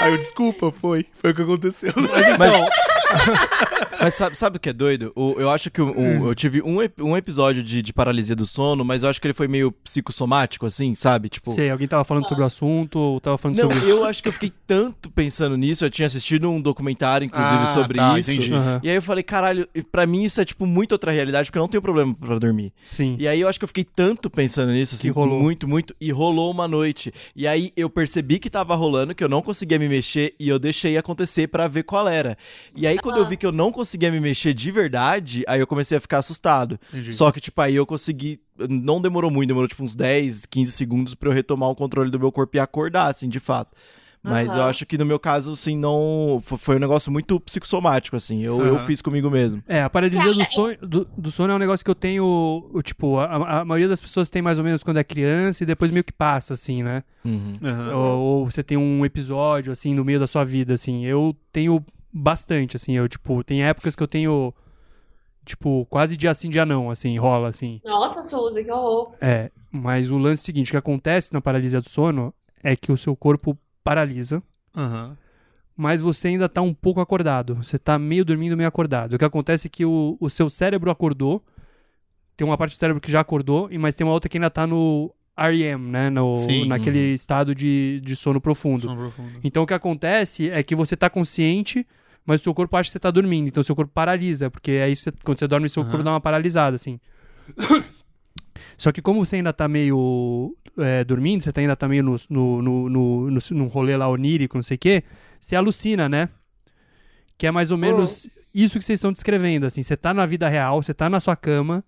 aí eu, desculpa, foi. Foi o que aconteceu. Mas, mas sabe, sabe o que é doido? O- eu acho que o- Hum. o- eu tive um, um episódio de, de paralisia do sono, mas eu acho que ele foi meio psicossomático, assim, sabe? Tipo. Sei, alguém tava falando sobre o assunto, ou tava falando Não, sobre. eu acho que eu fiquei tanto pensando nisso. Eu tinha assistido um documentário, inclusive, Ah, sobre tá, isso. entendi. Aham. E aí eu falei, caralho, pra mim isso é, tipo, muito outra realidade, porque eu não tenho problema pra dormir. Sim. E aí eu acho que eu fiquei tanto pensando nisso, assim, rolou. muito, muito, e rolou uma noite. E aí eu percebi que tava rolando, que eu não conseguia me mexer, e eu deixei acontecer pra ver qual era. E aí quando eu vi que eu não conseguia me mexer de verdade, aí eu comecei a ficar assustado. Entendi. Só que, tipo, aí eu consegui. Não demorou muito, demorou tipo uns 10, 15 segundos pra eu retomar o controle do meu corpo e acordar, assim, de fato. Mas Aham. eu acho que no meu caso, assim, não. fo- Foi um negócio muito psicossomático, assim. Eu, eu Aham. fiz comigo mesmo. É, a paralisia do sono, do, do sono é um negócio que eu tenho, o, tipo, a, a maioria das pessoas tem mais ou menos quando é criança e depois meio que passa, assim, né? Uhum. Ou, ou você tem um episódio, assim, no meio da sua vida, assim. Eu tenho bastante, assim, eu, tipo, tem épocas que eu tenho, tipo, quase dia sim, dia não, assim, rola, assim. Nossa, Suzy, que horror. É, mas o lance seguinte, o que acontece na paralisia do sono é que o seu corpo paralisa, Aham. mas você ainda tá um pouco acordado. Você tá meio dormindo, meio acordado. O que acontece é que o, o seu cérebro acordou, tem uma parte do cérebro que já acordou, e mas tem uma outra que ainda tá no REM, né? No, Sim. naquele estado de, de sono profundo. Sono profundo. Então o que acontece é que você tá consciente, mas o seu corpo acha que você tá dormindo. Então o seu corpo paralisa, porque aí você- quando você dorme, seu Aham. corpo dá uma paralisada, assim. Só que como você ainda tá meio é, dormindo, você tá- ainda tá meio no, no, no, no, no, num rolê lá onírico, não sei o quê, você alucina, né? Que é mais ou menos isso que vocês estão descrevendo, assim. Você tá na vida real, você tá na sua cama,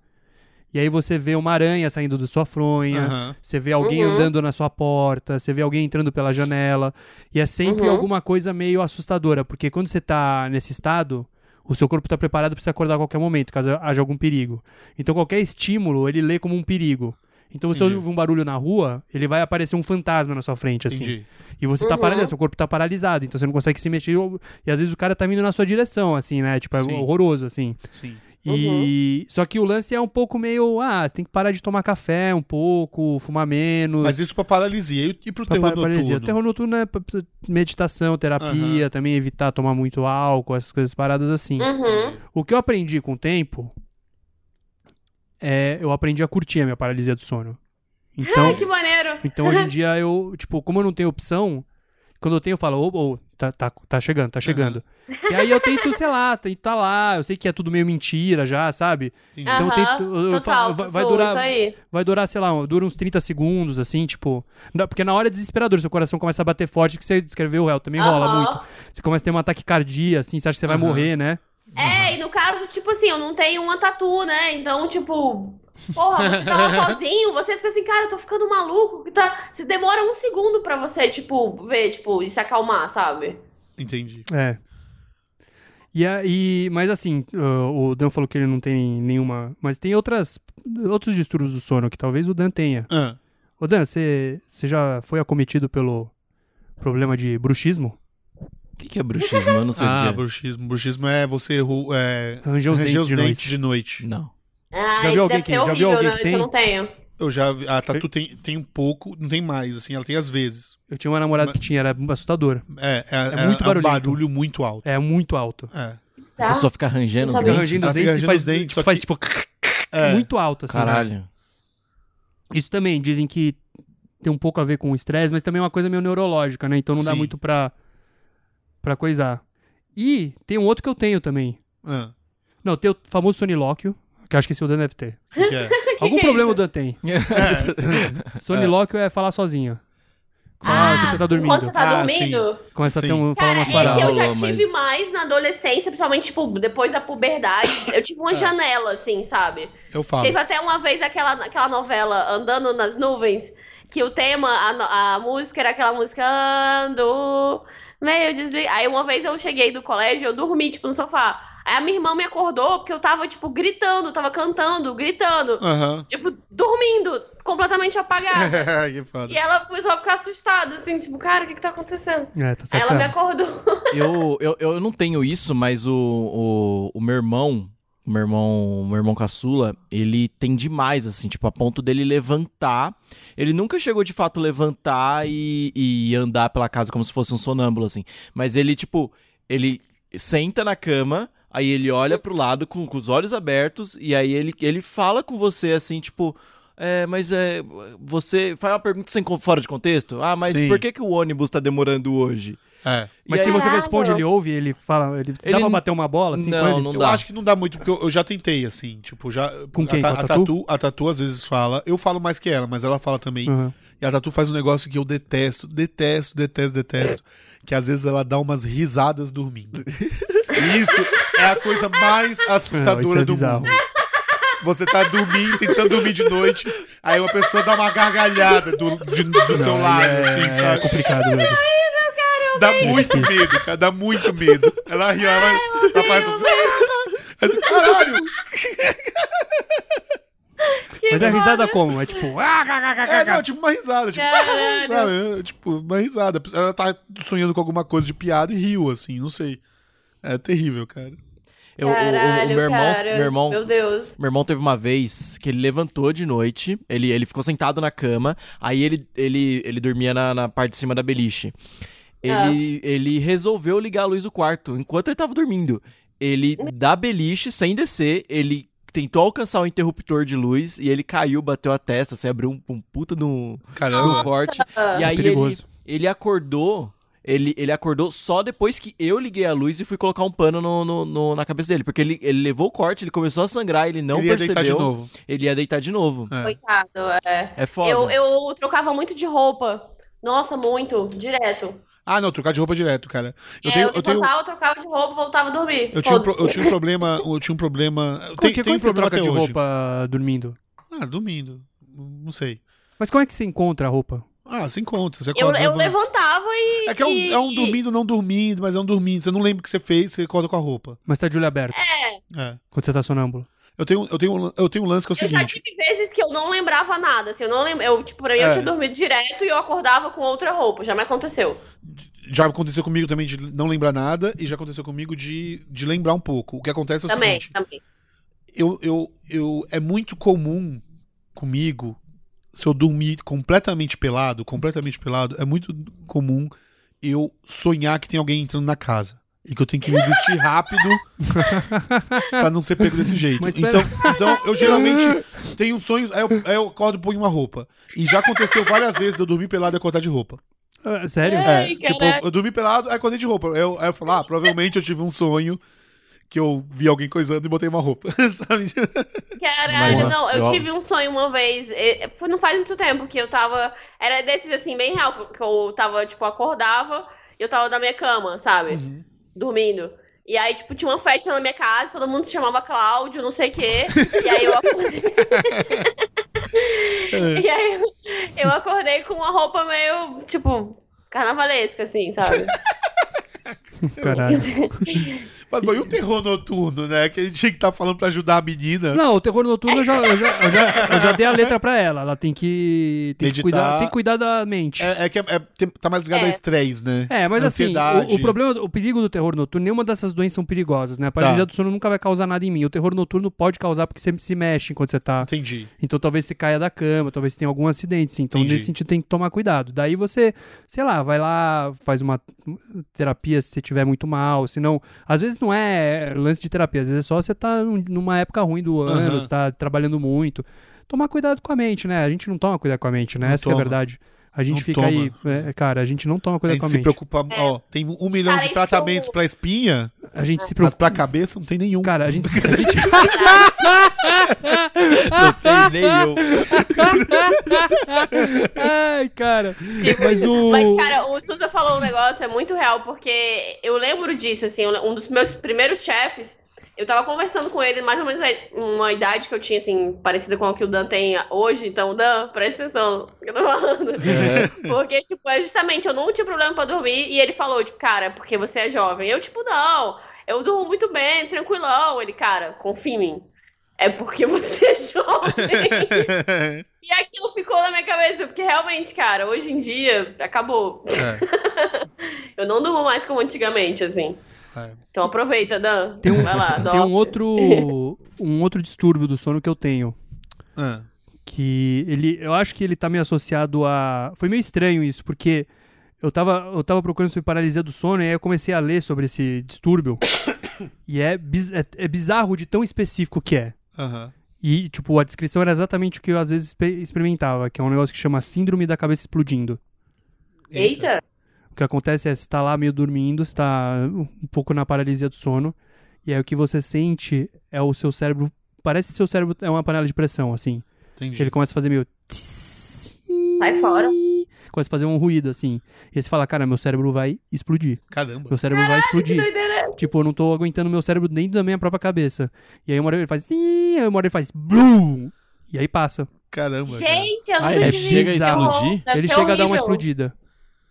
e aí você vê uma aranha saindo da sua fronha, Aham. você vê alguém Uhum. andando na sua porta, você vê alguém entrando pela janela. E é sempre Uhum. alguma coisa meio assustadora, porque quando você tá nesse estado, o seu corpo tá preparado pra você acordar a qualquer momento, caso haja algum perigo. Então qualquer estímulo, ele lê como um perigo. Então se você Entendi. ouvir um barulho na rua, ele vai aparecer um fantasma na sua frente, assim. Entendi. E você tá Uhum. paralisado, seu corpo tá paralisado, então você não consegue se mexer. E às vezes o cara tá vindo na sua direção, assim, né? Tipo, é Sim. horroroso, assim. Sim. E só que o lance é um pouco meio, ah, você tem que parar de tomar café um pouco, fumar menos. Mas isso pra paralisia. E, e pro pra terror pa- paralisia. noturno? O terror noturno é meditação, terapia, também evitar tomar muito álcool, essas coisas paradas assim. Uhum. O que eu aprendi com o tempo é eu aprendi a curtir a minha paralisia do sono. Então, Ai, que maneiro. então hoje em dia eu, tipo, como eu não tenho opção, quando eu tenho eu falo, ô, ô, tá, tá, tá chegando, tá chegando. E aí eu tento, sei lá, tá lá, eu sei que é tudo meio mentira já, sabe? Entendi. Então eu Aham, tento- eu- eu Total, falo, vai- vai durar- isso aí. vai durar, sei lá, dura uns 30 segundos, assim, tipo. Porque na hora é desesperador, seu coração começa a bater forte, que você descreveu, o réu, também rola Aham. muito. Você começa a ter um ataque cardíaco, assim, você acha que você vai morrer, né? É, e no caso, tipo assim, eu não tenho uma tatu, né? Então, tipo, porra, você tá lá sozinho, você fica assim, cara, eu tô ficando maluco. Que tá... Se demora um segundo pra você, tipo, ver, tipo, e se acalmar, sabe? Entendi. É. E aí, mas assim, o Dan falou que ele não tem nenhuma. Mas tem outras, outros distúrbios do sono que talvez o Dan tenha. Ah, Ô Dan, você você já foi acometido pelo problema de bruxismo? O que, que é bruxismo? Eu não sei o ah que é. bruxismo. Bruxismo é você ru- é, Ranger os ranger dentes de noite. de noite. Não. Ah, Já viu isso alguém deve que- ser já viu horrível, alguém né? que Isso tem? eu não tenho. Eu já vi, a Tatu tem, tem um pouco, não tem mais, assim, ela tem às vezes. Eu tinha uma namorada Mas- que tinha, era assustador. É, é, É muito um barulhento. barulho muito alto. É muito alto. É. A Tá? pessoa fica rangendo os Não dentes. rangendo os dentes e faz, os dentes, tipo, só faz que- tipo É. muito alto, assim. Caralho. Isso também dizem que tem um pouco a ver com o estresse, mas também é uma coisa meio neurológica, né? Então não dá Sim. muito pra, pra coisar. E tem um outro que eu tenho também. Ah, Não, tem o famoso sonilóquio, que eu acho que esse o Dan deve ter. o que é? Algum que é problema o isso? Dan tem. É. Sonilóquio é falar sozinho. Fala quando você tá dormindo. Enquanto você tá Ah, dormindo. Começa a ter Sim. um, falar Cara, umas esse paradas. eu já tive mas- mais na adolescência, principalmente, tipo, depois da puberdade. Eu tive uma janela, assim, sabe? Eu falo. Teve até uma vez aquela, aquela novela Andando nas Nuvens, que o tema, a, a música era aquela música Ando, meio desligado. Aí uma vez eu cheguei do colégio, eu dormi, tipo, no sofá. Aí a minha irmã me acordou porque eu tava, tipo, gritando, tava cantando, gritando. Aham. Tipo, dormindo, completamente apagada. que foda. E ela começou a ficar assustada, assim, tipo, cara, o que que tá acontecendo? É, tá Aí ela me sacando. acordou. Eu, eu, eu não tenho isso, mas o, o, o meu irmão, o meu irmão, meu irmão caçula, ele tem demais, assim, tipo, a ponto dele levantar. Ele nunca chegou de fato levantar e, e andar pela casa como se fosse um sonâmbulo, assim. Mas ele, tipo, ele senta na cama, aí ele olha pro lado com, com os olhos abertos, e aí ele, ele fala com você, assim, tipo. É, mas é. Você faz uma pergunta sem fora de contexto? Ah, mas Sim. por que, que o ônibus tá demorando hoje? É. Mas E se aí- você responde, ele ouve, ele fala. Ele, dá Ele pra não- bater uma bola assim Não, com ele? não Eu dá. acho que não dá muito, porque eu, eu já tentei, assim. Tipo, já. Com quem? A, Com a a Tatu? Tatu? A Tatu às vezes fala. Eu falo mais que ela, mas ela fala também. Uhum. E a Tatu faz um negócio que eu detesto, detesto, detesto, detesto. Que às vezes ela dá umas risadas dormindo. Isso é a coisa mais assustadora é do bizarro. mundo. Você tá dormindo, tentando dormir de noite, aí uma pessoa dá uma gargalhada do, de- do seu lado, é, assim, é sabe? complicado mesmo. Dá muito medo, cara, dá muito medo. Ela ri, ela, ela faz um. Você, Caralho! Mas é risada como? É tipo. Ah, É, não, tipo uma risada, tipo, Caralho. sabe? É, tipo, uma risada. Ela tá sonhando com alguma coisa de piada e riu, assim, não sei. É terrível, cara. Eu- o- o- o, Caralho, meu irmão, cara. meu irmão, Meu Deus. meu irmão teve uma vez que ele levantou de noite, ele, ele ficou sentado na cama, aí ele, ele, ele dormia na, na parte de cima da beliche. Ele, ele resolveu ligar a luz do quarto enquanto ele tava dormindo. Ele, da beliche, sem descer, ele tentou alcançar o interruptor de luz e ele caiu, bateu a testa, assim, abriu um, um puta no, no corte. Ah. E aí ele, perigoso. ele acordou. Ele, ele acordou só depois que eu liguei a luz e fui colocar um pano no, no- no- na cabeça dele. Porque ele, ele levou o corte, ele começou a sangrar, ele não Ele ia percebeu. deitar de novo. Ele ia deitar de novo. É. Coitado, é. É foda. Eu, eu trocava muito de roupa. Nossa, muito, direto. Ah, não, trocar de roupa direto, cara. Eu É, tenho, eu eu tenho, levantava, trocava de roupa, voltava a dormir. eu tinha, um pro- eu tinha um problema, eu tinha um problema. Como Tem, que tem um você troca de hoje. roupa dormindo? Ah, dormindo. Não sei. Mas como é que você encontra a roupa? Ah, você encontra. Você Eu, acorda, eu você- levantava e. É que é um, e- é um dormindo, não dormindo, mas é um dormindo. Você não lembra o que você fez, você acorda com a roupa. Mas tá de olho aberto É, É. quando você tá sonâmbulo. Eu tenho, eu tenho, eu tenho um lance que é o eu já seguinte. tive vezes que eu não lembrava nada. Assim, eu não lembro. Eu, tipo, pra mim, É. eu tinha dormido direto e eu acordava com outra roupa. Já me aconteceu. Já aconteceu comigo também de não lembrar nada e já aconteceu comigo de, de lembrar um pouco. O que acontece é o também, seguinte: também. eu, eu, eu, é muito comum comigo, se eu dormir completamente pelado, completamente pelado, é muito comum eu sonhar que tem alguém entrando na casa. E que eu tenho que me vestir rápido pra não ser pego desse jeito. Mas Então, então, eu geralmente tenho sonhos, aí eu, aí eu acordo e ponho uma roupa. E já aconteceu várias vezes de eu dormir pelado e acordar de roupa. Ah, sério? É, Ai, tipo, caralho. eu dormi pelado, aí acordei de roupa. Eu, aí eu falo, ah, provavelmente eu tive um sonho que eu vi alguém coisando e botei uma roupa, sabe? Caralho, Mas, não, eu eu- tive um sonho uma vez, não faz muito tempo que eu tava, era desses assim, bem real, que eu tava, tipo, acordava e eu tava na minha cama, sabe, Uhum. dormindo. E aí, tipo, tinha uma festa na minha casa, todo mundo se chamava Cláudio, não sei o quê, e aí eu acordei... e aí eu- eu acordei com uma roupa meio, tipo, carnavalesca, assim, sabe? Caralho. Mas, bom, e o terror noturno, né? Que a gente tinha que estar falando pra ajudar a menina. Não, o terror noturno eu já, eu já, eu já, eu já dei a letra pra ela. Ela tem que, tem que, cuidar, tem que cuidar da mente. É, É, é que é- é- tá mais ligado É. a estresse, né? mas assim, Ansiedade. o, o problema, o perigo do terror noturno, nenhuma dessas doenças são perigosas, né? A paralisia Tá. do sono nunca vai causar nada em mim. O terror noturno pode causar porque você se mexe enquanto você tá. Entendi. Então talvez você caia da cama, talvez você tenha algum acidente, sim. Então Entendi. nesse sentido tem que tomar cuidado. Daí você, sei lá, vai lá, faz uma terapia se você tiver muito mal, se não, às vezes não é lance de terapia, às vezes é só você tá num- numa época ruim do ano, Aham. você tá trabalhando muito. Tomar cuidado com a mente, né? A gente não toma cuidado com a mente, né? Não Essa é a verdade. A gente Não fica toma. aí, é, cara, a gente não toma A cuidado gente com a se mente. preocupa. Ó, tem um milhão Cara, de isso tratamentos eu- pra espinha. A gente se Mas preocupa. pra cabeça não tem nenhum. Cara, a gente. A gente... Não tem nem eu. Ai, cara. Tipo, Mas o. Mas, cara, o Souza falou um negócio, é muito real, porque eu lembro disso, assim, um dos meus primeiros chefes, eu tava conversando com ele, mais ou menos a- uma idade que eu tinha, assim, parecida com a que o Dan tem hoje, então, Dan, presta atenção no que eu tô falando. É. Porque, tipo, é justamente, eu não tinha problema pra dormir, e ele falou, tipo, cara, porque você é jovem. Eu, tipo, não, eu durmo muito bem, tranquilão. Ele, cara, confia em mim. É porque você é jovem. E aquilo ficou na minha cabeça, porque realmente, cara, hoje em dia, acabou. É, Eu não durmo mais como antigamente, assim. É. Então aproveita, Dan. Tem um, Vai lá, tem um outro. Um outro distúrbio do sono que eu tenho. É. que ele, eu acho que ele tá meio associado a, foi meio estranho isso, porque eu tava, eu tava procurando sobre paralisia do sono e aí eu comecei a ler sobre esse distúrbio e é, biz- é, é bizarro de tão específico que é. Aham. E, tipo, a descrição era exatamente o que eu às vezes expe- experimentava, que é um negócio que chama síndrome da cabeça explodindo. Eita! O que acontece é, você tá lá meio dormindo, você tá um pouco na paralisia do sono, e aí o que você sente é o seu cérebro, parece que seu cérebro é uma panela de pressão, assim. Entendi. Ele começa a fazer meio. Sai fora. Começa a fazer um ruído assim. E aí você fala, cara, meu cérebro vai explodir. Caramba. Meu cérebro vai Que explodir. Tipo, eu não tô aguentando meu cérebro dentro da minha própria cabeça. E aí uma hora ele faz. Aí uma hora ele faz. Blum! E aí passa. Caramba. cara. Gente, eu Ah, nunca ele chega a explodir? Ele chega a dar uma horrível. explodida.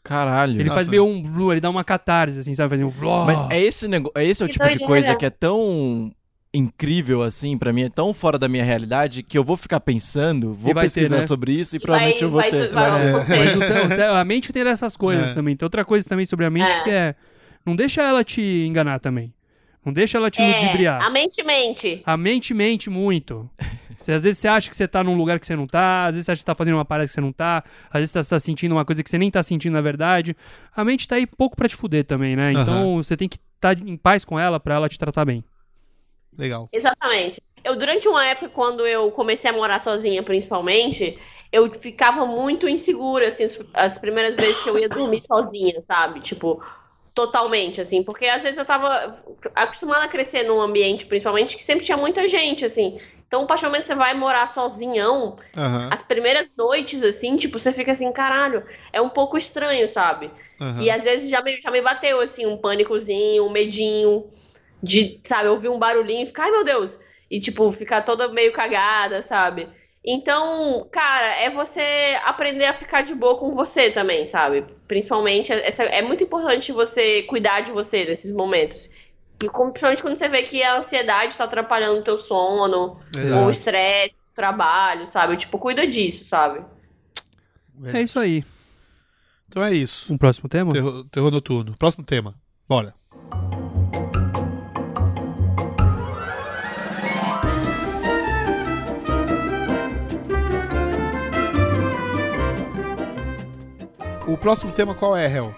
Caralho. Ele faz Nossa. meio um blue, ele dá uma catarse, assim, sabe? Faz um. Mas é esse, nego... é esse o Que tipo de doideira. coisa que é tão incrível assim pra mim, é tão fora da minha realidade que eu vou ficar pensando, vou vai ter, pesquisar né? sobre isso e, E provavelmente vai- eu vou vai- ter. vai É. acontecer. Mas a mente tem dessas coisas É. também. Tem outra coisa também sobre a mente É. que é. Não deixa ela te enganar também. Não deixa ela te É, ludibriar. a mente mente. A mente mente muito. Você, às vezes você acha que você tá num lugar que você não tá, às vezes você acha que você tá fazendo uma parada que você não tá, às vezes você tá sentindo uma coisa que você nem tá sentindo na verdade. A mente tá aí pouco pra te fuder também, né? Então você tem que estar em paz com ela pra ela te tratar bem. Legal. Exatamente. Eu, durante uma época, quando eu comecei a morar sozinha, principalmente, eu ficava muito insegura, assim, as- as primeiras vezes que eu ia dormir sozinha, sabe? Tipo, totalmente, assim, porque às vezes eu tava acostumada a crescer num ambiente, principalmente, que sempre tinha muita gente, assim. Então, a partir do momento que você vai morar sozinhão, Aham. as primeiras noites, assim, tipo, você fica assim, caralho, é um pouco estranho, sabe? aham. E às vezes já me, já me bateu, assim, um pânicozinho, um medinho de, sabe, ouvir um barulhinho e ficar, ai meu Deus, e tipo, ficar toda meio cagada, sabe? Então, cara, é você aprender a ficar de boa com você também, sabe? Principalmente, essa, é muito importante você cuidar de você nesses momentos. Principalmente quando você vê que a ansiedade tá atrapalhando o teu sono, Exato. ou o estresse, o trabalho, sabe? Tipo, cuida disso, sabe? É isso aí. Então é isso. Um próximo tema? Terror, terror noturno. Próximo tema. Bora. O próximo tema qual é, Hel?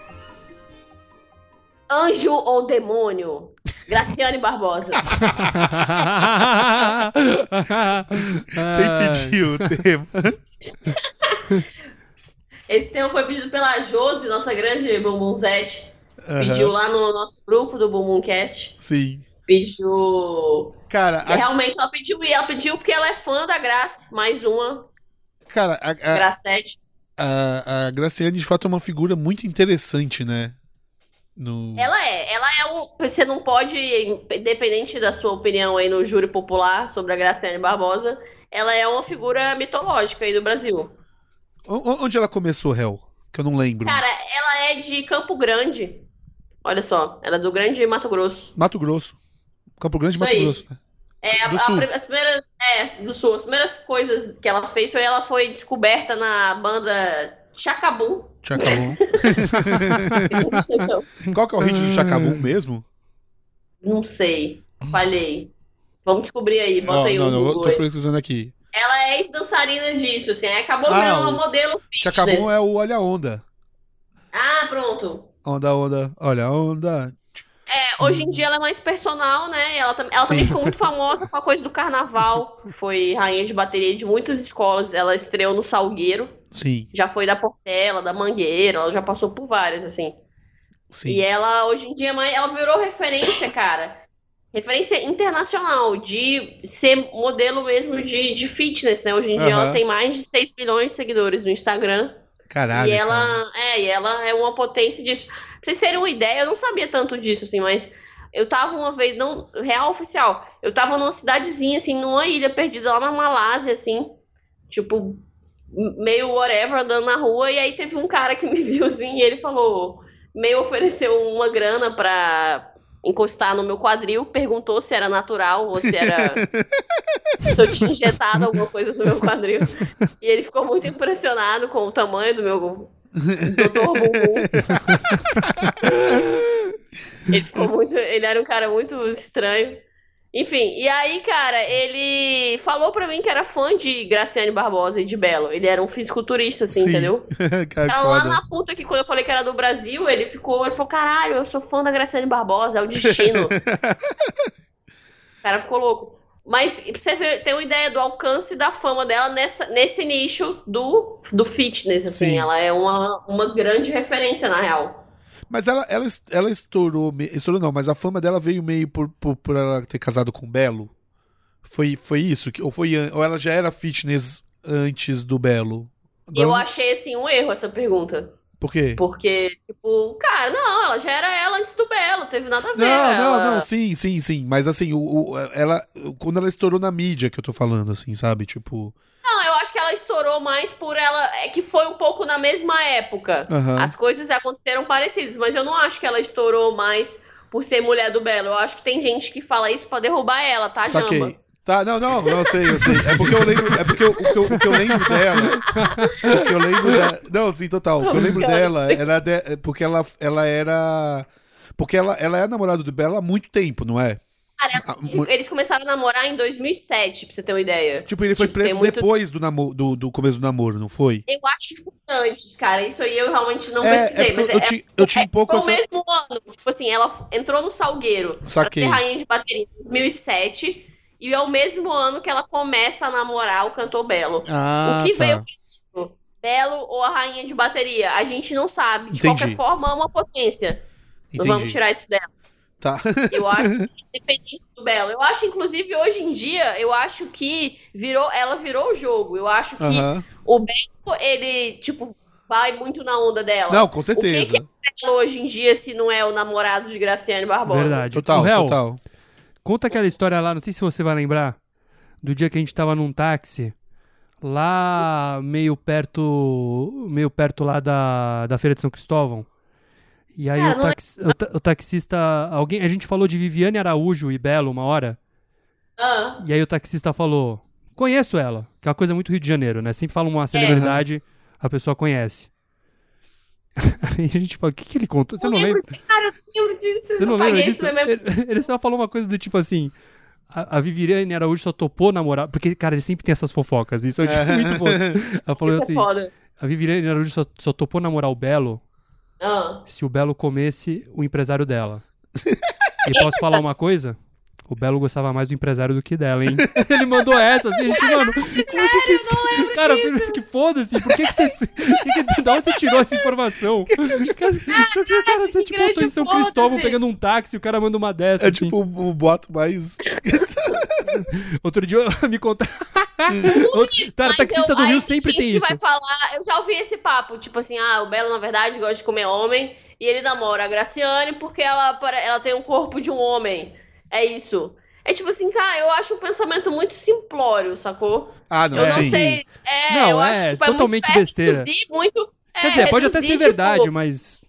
Anjo ou demônio? Graciane Barbosa. Quem pediu o tema? Esse tema foi pedido pela Josi, nossa grande bumbunzete. Aham. Pediu lá no nosso grupo do Bumbumcast. Sim. Pediu. Cara, a, realmente ela pediu, e ela pediu porque ela é fã da Graça. Mais uma, cara, a, a, Gracete. a, a Graciane de fato é uma figura muito interessante, né? No... Ela é, ela é o. Você não pode, independente da sua opinião aí no júri popular sobre a Graciane Barbosa, ela é uma figura mitológica aí do Brasil. Onde ela começou, Hel? Que eu não lembro. Cara, ela é de Campo Grande. Olha só, ela é do Grande Mato Grosso. Mato Grosso. Campo Grande, Isso Mato aí. Grosso. né? É, a- Do a as primeiras. É, do sul. As primeiras coisas que ela fez foi ela foi descoberta na banda Chacabum. Chacabum. Qual que é o hit do Chacabum mesmo? Não sei. Falhei. Vamos descobrir aí. Bota Ó, aí não, o não, eu Google. tô aí. pesquisando aqui. Ela é ex-dançarina disso, assim. Acabou Ah, virando o uma modelo fitness. Chacabum é o Olha a Onda. Ah, pronto. Onda, onda, olha a onda. É, hoje em dia ela é mais personal, né? Ela, ela também ficou muito famosa com a coisa do carnaval. Foi rainha de bateria de muitas escolas. Ela estreou no Salgueiro. Sim. Já foi da Portela, da Mangueira. Ela já passou por várias, assim. Sim. E ela, hoje em dia, mais- ela virou referência, cara. Referência internacional de ser modelo mesmo de, de fitness, né? Hoje em dia ela tem mais de 6 milhões de seguidores no Instagram. Caralho. e ela, cara. é, e ela é uma potência disso. Pra vocês terem uma ideia, eu não sabia tanto disso, assim, mas eu tava uma vez, não, real oficial, eu tava numa cidadezinha, assim, numa ilha perdida lá na Malásia, assim, tipo, meio whatever, andando na rua, e aí teve um cara que me viu, assim, e ele falou, meio ofereceu uma grana pra encostar no meu quadril, perguntou se era natural ou se era. se eu tinha injetado alguma coisa no meu quadril. E ele ficou muito impressionado com o tamanho do meu Dr. Bumbum. ele ficou muito. Ele era um cara muito estranho. Enfim, e aí, cara, ele falou pra mim que era fã de Graciane Barbosa e de Belo. Ele era um fisiculturista, assim, Sim. entendeu? Cara, Cara, lá na puta que quando eu falei que era do Brasil, ele ficou, ele falou, caralho, eu sou fã da Graciane Barbosa, é o destino. o cara ficou louco. Mas pra você ter uma ideia do alcance da fama dela nessa, nesse nicho do, do fitness, assim. Sim. Ela é uma, uma grande referência, na real. Mas ela, ela, ela estourou. Estourou não, mas a fama dela veio meio por, por, por ela ter casado com o Belo. Foi, foi isso? Ou, foi, ou ela já era fitness antes do Belo? Agora Eu não- achei, assim, um erro essa pergunta. Por quê? Porque, tipo, cara, não, ela já era ela antes do Belo, teve nada a ver. Não, não, ela- não, sim, sim, sim. Mas assim, o, o- ela. Quando ela estourou na mídia que eu tô falando, assim, sabe? Tipo. Não, eu acho que ela estourou mais por ela. É que foi um pouco na mesma época. Aham. As coisas aconteceram parecidas, mas eu não acho que ela estourou mais por ser mulher do Belo. Eu acho que tem gente que fala isso pra derrubar ela, tá, Jamba? Saquei. Tá, não, não, não, eu sei, eu sei. É porque eu lembro, é porque eu- o, que eu, o que eu lembro dela. O que eu lembro dela. Não, sim, total. O que eu lembro dela era de- é porque ela, ela era. Porque ela, ela é namorada do Belo há muito tempo, não é? Cara, Ah, se- mu- eles começaram a namorar em 2007, pra você ter uma ideia. Tipo, ele foi Tipo, preso muito- depois do, namo- do, do começo do namoro, não foi? Eu acho que foi antes, cara. Isso aí eu realmente não é, pesquisei, é mas eu, é, eu tinha um pouco foi o essa. mesmo ano. Tipo assim, ela entrou no Salgueiro Saquei. pra ser rainha de bateria em 2007. E é o mesmo ano que ela começa a namorar o cantor Belo. Ah, o que tá. veio Belo ou a rainha de bateria? A gente não sabe. De Entendi. qualquer forma, é uma potência. Não Entendi. vamos tirar isso dela. Tá. Eu acho que independente do Belo. Eu acho, inclusive, hoje em dia, eu acho que virou, ela virou o jogo. Eu acho que o Belo, ele, tipo, vai muito na onda dela. Não, com O que, certeza. que é Belo hoje em dia se não é o namorado de Graciane Barbosa? Verdade. Total, o réu, total. conta aquela história lá, não sei se você vai lembrar, do dia que a gente tava num táxi, lá meio perto, meio perto lá da, da Feira de São Cristóvão. E aí Cara, o, não é- taxi- o ta- o taxista, alguém, a gente falou de Viviane Araújo e Belo uma hora, Ah, e aí o taxista falou, conheço ela, que é uma coisa muito Rio de Janeiro, né? Sempre fala uma celebridade, a pessoa conhece. Aí a gente fala, o que, que ele contou? Você eu não lembra? lembro, cara, eu não lembro disso. Você não paguei lembra isso disso? Ele, ele só falou uma coisa do tipo assim. A, a Viviane Araújo só topou namorar. Porque, cara, ele sempre tem essas fofocas. Isso é tipo, muito bom. Ela falou Isso é assim: foda. a Viviane Araújo só, só topou namorar o Belo Ah. se o Belo comesse o empresário dela. E posso falar uma coisa? O Belo gostava mais do empresário do que dela, hein? Ele mandou essa, assim, a gente, mano. Como que, que, cara, que foda-se, por que, que você. Que que, da onde você tirou essa informação? Cara, cara, você, tipo, eu tô em São Cristóvão pegando um táxi, o cara manda uma dessa. É assim. tipo o, o boato mais. Outro dia eu me contaram. Outro- Cara, Mas taxista eu- do Rio sempre tem isso. vai falar, eu já ouvi esse papo, tipo assim, ah, o Belo na verdade gosta de comer homem e ele namora a Graciane porque ela, ela tem um corpo de um homem. É isso. É tipo assim, cara, eu acho um pensamento muito simplório, sacou? Ah, não, Eu não sim. sei. É, Não, eu é acho tipo, totalmente muito perto besteira. muito. Quer é, dizer, pode até ser verdade, tipo, mas.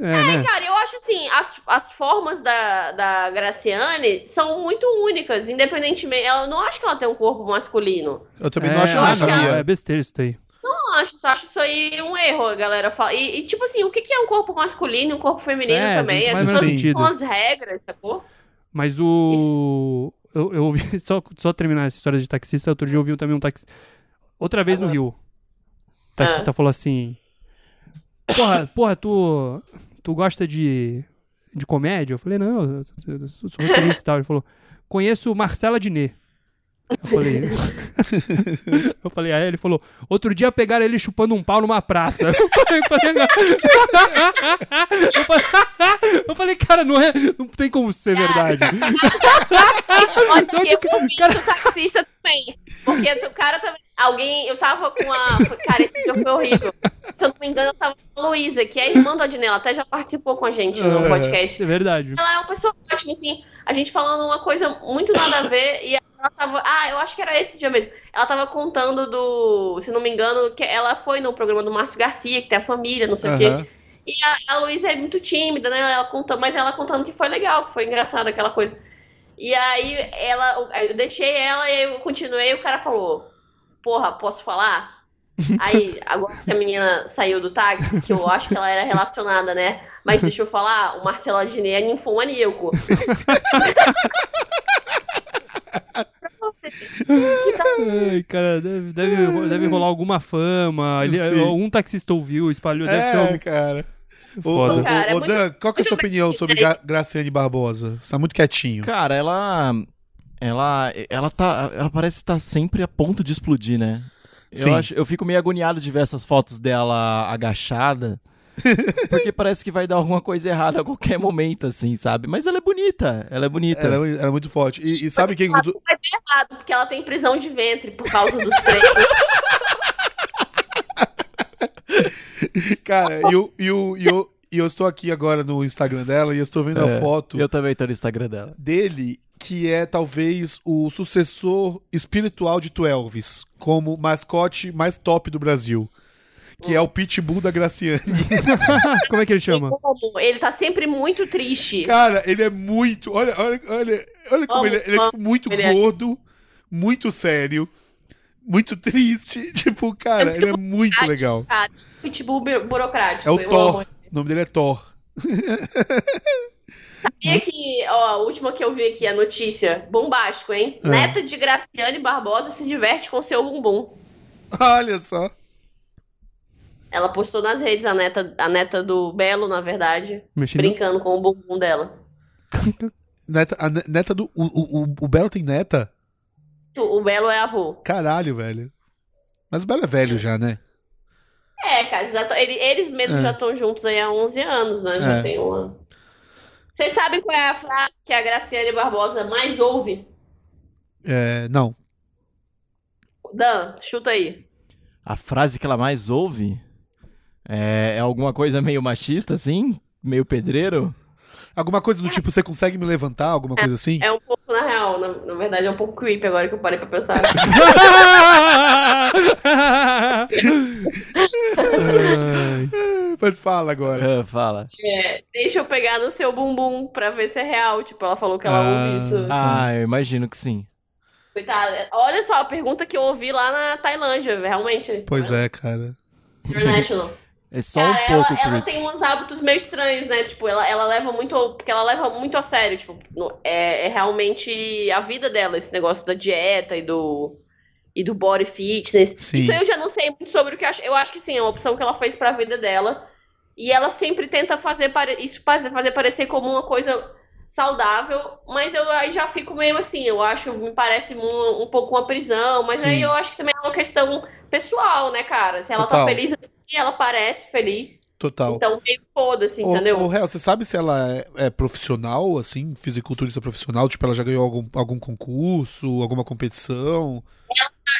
É, né? Cara, eu acho assim, as, as formas da, da Graciane são muito únicas, independentemente. Ela eu não acho que ela tem um corpo masculino. Eu também é, não acho, eu não, acho que sabia. É besteira isso daí. não acho, só acho isso aí um erro, a galera fala. E, e, tipo assim, o que, que é um corpo masculino e um corpo feminino É, também? não As pessoas sentido. com as regras, sacou? Mas o. Eu, eu ouvi. Só, só terminar essa história de taxista, outro dia eu ouvi também um taxista. Outra vez no Ah. Rio. O taxista falou assim. Porra, porra, tu. Tu gosta de. de comédia? Eu falei, não, eu, eu, eu sou roteirista e tal. Ele falou, conheço Marcela Diné. Eu falei. eu falei, aí ele falou, outro dia pegaram ele chupando um pau numa praça. Eu falei, eu falei, eu falei, Cara, não, é, não tem como ser verdade. Isso, olha, Onde eu cara- do taxista também. Porque o cara também. Alguém. Eu tava com a. Cara, esse dia foi horrível. Se eu não me engano, eu tava com a Luísa, que é irmã do Adnei. Ela até já participou com a gente no É. podcast. É verdade. Ela é uma pessoa ótima, assim. A gente falando uma coisa muito nada a ver. E tava. Ah, eu acho que era esse dia mesmo. Ela tava contando do. Se não me engano, que ela foi no programa do Márcio Garcia, que tem a família, não sei o quê. Aham. E a, a Luísa é muito tímida, né? Ela conta, mas ela contando que foi legal, que foi engraçado aquela coisa. E aí ela, eu deixei ela e eu continuei, e o cara falou: Porra, posso falar? Aí, agora que a menina saiu do táxi, que eu acho que ela era relacionada, né? Mas deixa eu falar, o Marcelo Adnet é ninfomaníaco. Tá- Ai, cara, deve, deve, deve rolar alguma fama. Ele, algum taxista ouviu, espalhou. Deve ser É, algum... cara. Ô, Foda. ô, Cara, é ô, muito- Dan, qual que é a sua opinião sobre? Gra Graciane Barbosa? Você tá muito quietinho. Cara, ela. Ela. Ela tá. Ela parece estar sempre a ponto de explodir, né? Sim. Eu, acho, eu fico meio agoniado de ver essas fotos dela agachada. Porque parece que vai dar alguma coisa errada a qualquer momento, assim, sabe? Mas ela é bonita. Ela é bonita. Ela, é- ela é muito forte. E, e sabe quem. Vai dar errado, porque ela tem prisão de ventre por causa dos treinos. Cara, e eu, e, eu, e, eu, e eu estou aqui agora no Instagram dela e eu estou vendo a É, foto Eu também tô no Instagram dela. dele, que é talvez o sucessor espiritual de Twelves, como mascote mais top do Brasil. Que é o Pitbull da Graciane. Como é que ele chama? Como? Ele tá sempre muito triste. Cara, ele é muito. Olha, olha, olha, olha como ele, é- ele é tipo, muito ele é- gordo, muito sério, muito triste. Tipo, cara, É ele é muito legal. Cara, pitbull bu- burocrático. É o Thor. O nome dele é Thor. Sabia que, ó, a última que eu vi aqui, a notícia, bombástico, hein? Ah. Neta de Graciane Barbosa se diverte com seu bumbum. Olha só. Ela postou nas redes, a neta, a neta do Belo, na verdade, Mexendo. brincando com o bumbum dela. Neta, a ne- neta do. O, o, o- Belo tem neta? O Belo é avô. Caralho, velho. Mas o Belo é velho já, né? É, cara, já ele- eles mesmos É. já estão juntos aí há 11 anos, né? Já É. tem uma. Vocês sabem qual é a frase que a Graciane Barbosa mais ouve? É, não. Dan, chuta aí. A frase que ela mais ouve é, é alguma coisa meio machista, assim? Meio pedreiro? Alguma coisa do tipo, você consegue me levantar? Alguma coisa assim? É um pouco, na real, na, na verdade é um pouco creepy agora que eu parei pra pensar. Mas fala agora. Ah, fala. É, deixa eu pegar no seu bumbum pra ver se é real. Tipo, ela falou que ela Ah. ouve isso. Ah, eu imagino que sim. Coitada. Olha só a pergunta que eu ouvi lá na Tailândia, realmente. Pois é, cara. International. É só Cara, um ela, pouco ela creepy. tem uns hábitos meio estranhos, né? Tipo, ela, ela leva muito. Porque ela leva muito a sério. Tipo, é, é realmente a vida dela, esse negócio da dieta e do. E do body fitness. Sim. Isso eu já não sei muito sobre o que eu acho. Eu acho que sim, é uma opção que ela fez pra vida dela. E ela sempre tenta fazer pare- isso fazer, fazer parecer como uma coisa saudável, mas eu aí já fico meio assim, eu acho, me parece um, um pouco uma prisão, mas Sim. aí eu acho que também é uma questão pessoal, né, cara? Se ela Total. tá feliz assim, ela parece feliz. Total. Então, meio foda-se, Ô, entendeu? ô, Real, você sabe se ela é, é profissional, assim, fisiculturista profissional? Tipo, ela já ganhou algum, algum concurso, alguma competição?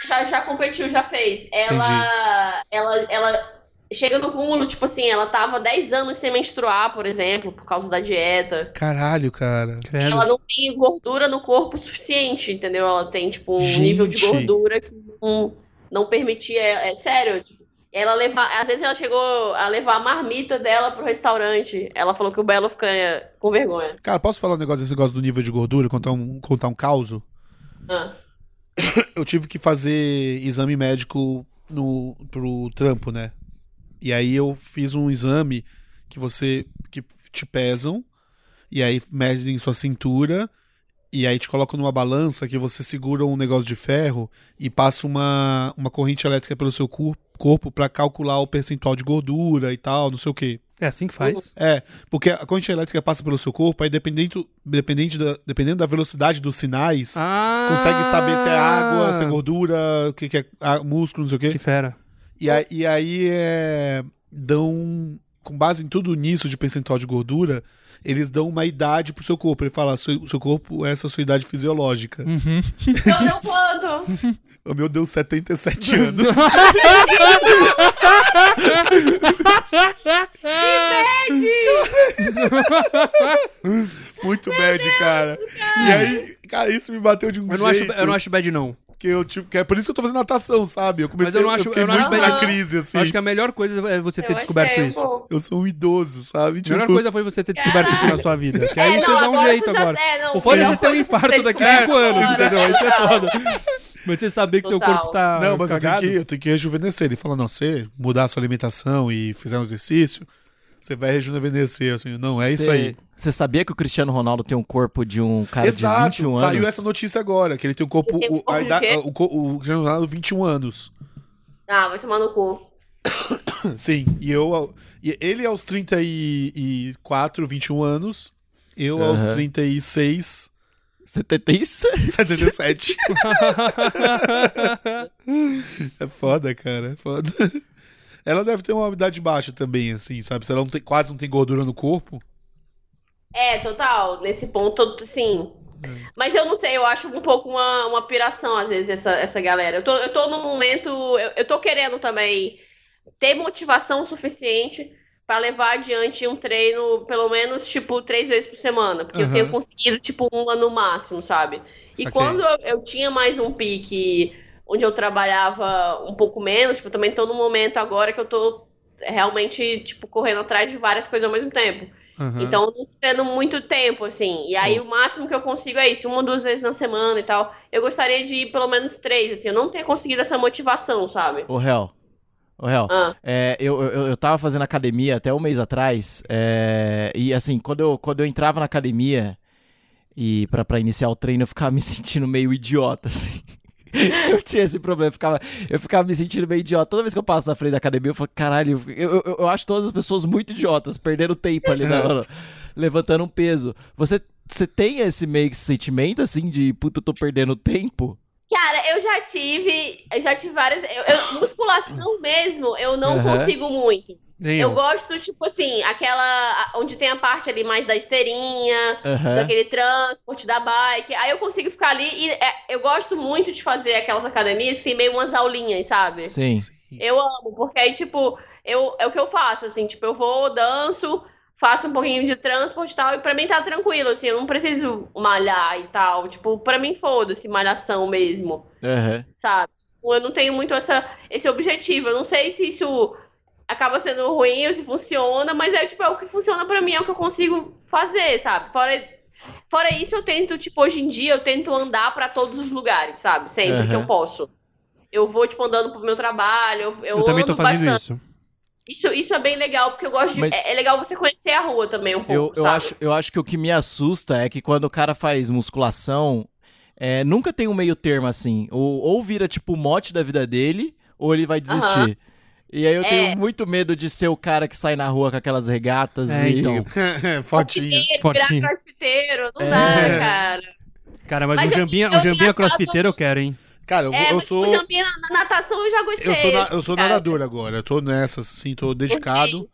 Já, já competiu, já fez. Ela, ela, ela chega no cúmulo, tipo assim, ela tava 10 anos sem menstruar, por exemplo, por causa da dieta. Caralho, cara. credo. Ela não tem gordura no corpo suficiente, entendeu? Ela tem, tipo, um Gente. nível de gordura que não, não permitia. É, sério, tipo, ela levar. Às vezes ela chegou a levar a marmita dela pro restaurante. Ela falou que o Belo fica com vergonha. Cara, posso falar um negócio desse negócio do nível de gordura, contar um, contar um caso? Ah. Eu tive que fazer exame médico no, pro trampo, né? E aí eu fiz um exame que você que te pesam e aí medem sua cintura e aí te colocam numa balança que você segura um negócio de ferro e passa uma, uma corrente elétrica pelo seu cor- corpo pra calcular o percentual de gordura e tal, não sei o quê. É assim que faz. É, porque a corrente elétrica passa pelo seu corpo, aí dependendo, dependente da, dependendo da velocidade dos sinais, Ah, consegue saber se é água, se é gordura, o que, que é músculo, não sei o quê. Que fera. E, aí- e aí é, dão com base em tudo nisso de percentual de gordura, eles dão uma idade pro seu corpo. Ele fala, seu, seu corpo, essa é a sua idade fisiológica. Uhum. Então deu quanto? O meu deu 77 anos. Muito bad, cara. E aí, cara, isso me bateu de um Eu não, acho, jeito. eu não acho bad, não. Que eu tipo, que é por isso que eu tô fazendo natação, sabe? Eu comecei Mas eu não acho- fiquei eu não muito acho crise assim. Eu acho que a melhor coisa é você ter Eu descoberto um isso. pouco. Eu sou um idoso, sabe? A Tipo, melhor coisa foi você ter descoberto isso na sua vida. Que aí É, você não, dá um agora jeito agora. é, não, O foda é você ter um infarto daqui a 5 anos, entendeu? Isso é foda. Mas você saber que seu Total. corpo tá Não, mas eu tenho, cagado. que, eu tenho que rejuvenescer. Ele fala, não, você mudar a sua alimentação e fizer um exercício, você vai rejuvenescer. Assim, não, é isso Cê- aí. Você sabia que o Cristiano Ronaldo tem um corpo de um cara de 21 anos? saiu essa notícia agora, que ele tem um corpo... Tem um o, corpo a de idade- quê? o, co- o Cristiano Ronaldo, 21 anos. Ah, vai tomar no cu. Sim, e eu... E ele aos 34, 21 anos, eu aos Aham. 36, 76? 77. é foda, cara, é foda. Ela deve ter uma idade baixa também, assim, sabe? Se ela não tem, quase não tem gordura no corpo. É, total. Nesse ponto, sim. É. Mas eu não sei, eu acho um pouco uma, uma piração, às vezes, essa, essa galera. Eu tô, eu tô num momento. Eu, eu tô querendo também ter motivação suficiente pra levar adiante um treino, pelo menos, tipo, três vezes por semana. Porque eu Aham. tenho conseguido, tipo, uma no máximo, sabe? E quando eu, eu tinha mais um pique onde eu trabalhava um pouco menos, tipo, também tô num momento agora que eu tô realmente, tipo, correndo atrás de várias coisas ao mesmo tempo. Aham. Então, não tendo muito tempo, assim. E aí, o máximo que eu consigo é isso, uma, duas vezes na semana e tal. Eu gostaria de ir pelo menos três, assim. Eu não tenho conseguido essa motivação, sabe? Ô, Hel. Ô, Hel. Ah, É, eu, eu, eu tava fazendo academia até um mês atrás, é, e assim, quando eu, quando eu entrava na academia e pra iniciar o treino, eu ficava me sentindo meio idiota, assim. Eu tinha esse problema, eu ficava, eu ficava me sentindo meio idiota. Toda vez que eu passo na frente da academia, eu falo, caralho, eu, eu, eu acho todas as pessoas muito idiotas, perdendo tempo ali, na, levantando um peso. Você, você tem esse meio que sentimento, assim, de, puta, eu tô perdendo tempo? Cara, eu já tive. Eu já tive várias. eu- eu- musculação mesmo, eu não Aham. consigo muito. Nem Eu gosto, tipo assim, aquela. Onde tem a parte ali mais da esteirinha, Aham. daquele transporte da bike. Aí eu consigo ficar ali e é, eu gosto muito de fazer aquelas academias que tem meio umas aulinhas, sabe? Sim. Eu amo, porque aí, tipo, eu, é o que eu faço, assim, tipo, eu vou, danço, faço um pouquinho de transporte e tal, e pra mim tá tranquilo, assim, eu não preciso malhar e tal. Tipo, pra mim, foda-se, malhação mesmo, Aham. sabe? Eu não tenho muito essa, esse objetivo. Eu não sei se isso acaba sendo ruim ou se funciona, mas é, tipo, é o que funciona pra mim, é o que eu consigo fazer, sabe? Fora. Fora isso, eu tento, tipo, hoje em dia, eu tento andar pra todos os lugares, sabe? Sempre que Aham. eu posso. Eu vou, tipo, andando pro meu trabalho, eu, eu, Eu também tô fazendo bastante. isso. Isso, isso é bem legal, porque eu gosto de. Mas- É, é legal você conhecer a rua também um pouco. Eu, eu, acho, eu acho que o que me assusta é que quando o cara faz musculação, é, nunca tem um meio termo assim. Ou, ou vira tipo o mote da vida dele, ou ele vai desistir. E aí eu É. tenho muito medo de ser o cara que sai na rua com aquelas regatas É, e. então. Fotinha. Crossfiteiro, Fortinho. virar crossfiteiro, não É. dá, cara. Cara, mas, Mas um jambinha, um jambinha crossfiteiro eu quero, hein? Cara, eu, É, eu sou. o Jambinha na, na natação eu já gostei. Eu sou, na- eu sou cara. nadador agora. Eu tô nessa, assim, tô dedicado.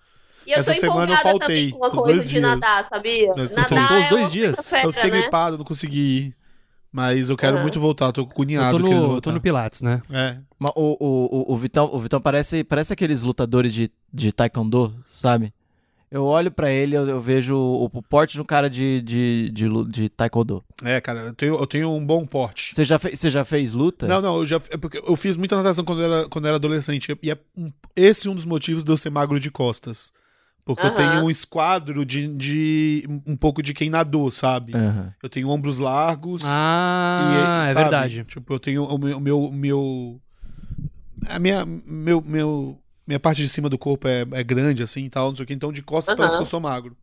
E eu Essa tô semana eu faltei, também com uma os coisa dois de dias. nadar, sabia? Nós- nadar faltou os é dois uma dias? coisa Eu fiquei né? gripado, não consegui ir. Mas eu quero Aham. muito voltar, tô com o Eu cunhado tô no, voltar. tô no Pilates, né? É. O, o, o, o Vitão, o Vitão parece, parece aqueles lutadores de, de taekwondo, sabe? Eu olho pra ele, eu, eu vejo o, o porte de um cara de, de, de, de taekwondo. É, cara, eu tenho, eu tenho um bom porte. Você já, fe, você já fez luta? Não, não, eu já é porque eu fiz muita natação quando eu era, quando era adolescente. E é um- esse é um dos motivos de eu ser magro de costas. Porque eu Aham. tenho um esquadro de, de um pouco de quem nadou, sabe? Aham. Eu tenho ombros largos. Ah, e, é sabe, verdade. Tipo, eu tenho o meu. meu, meu a minha, meu, meu, minha parte de cima do corpo é, é grande, assim e tal, não sei o que. Então, de costas Aham. parece que eu sou magro.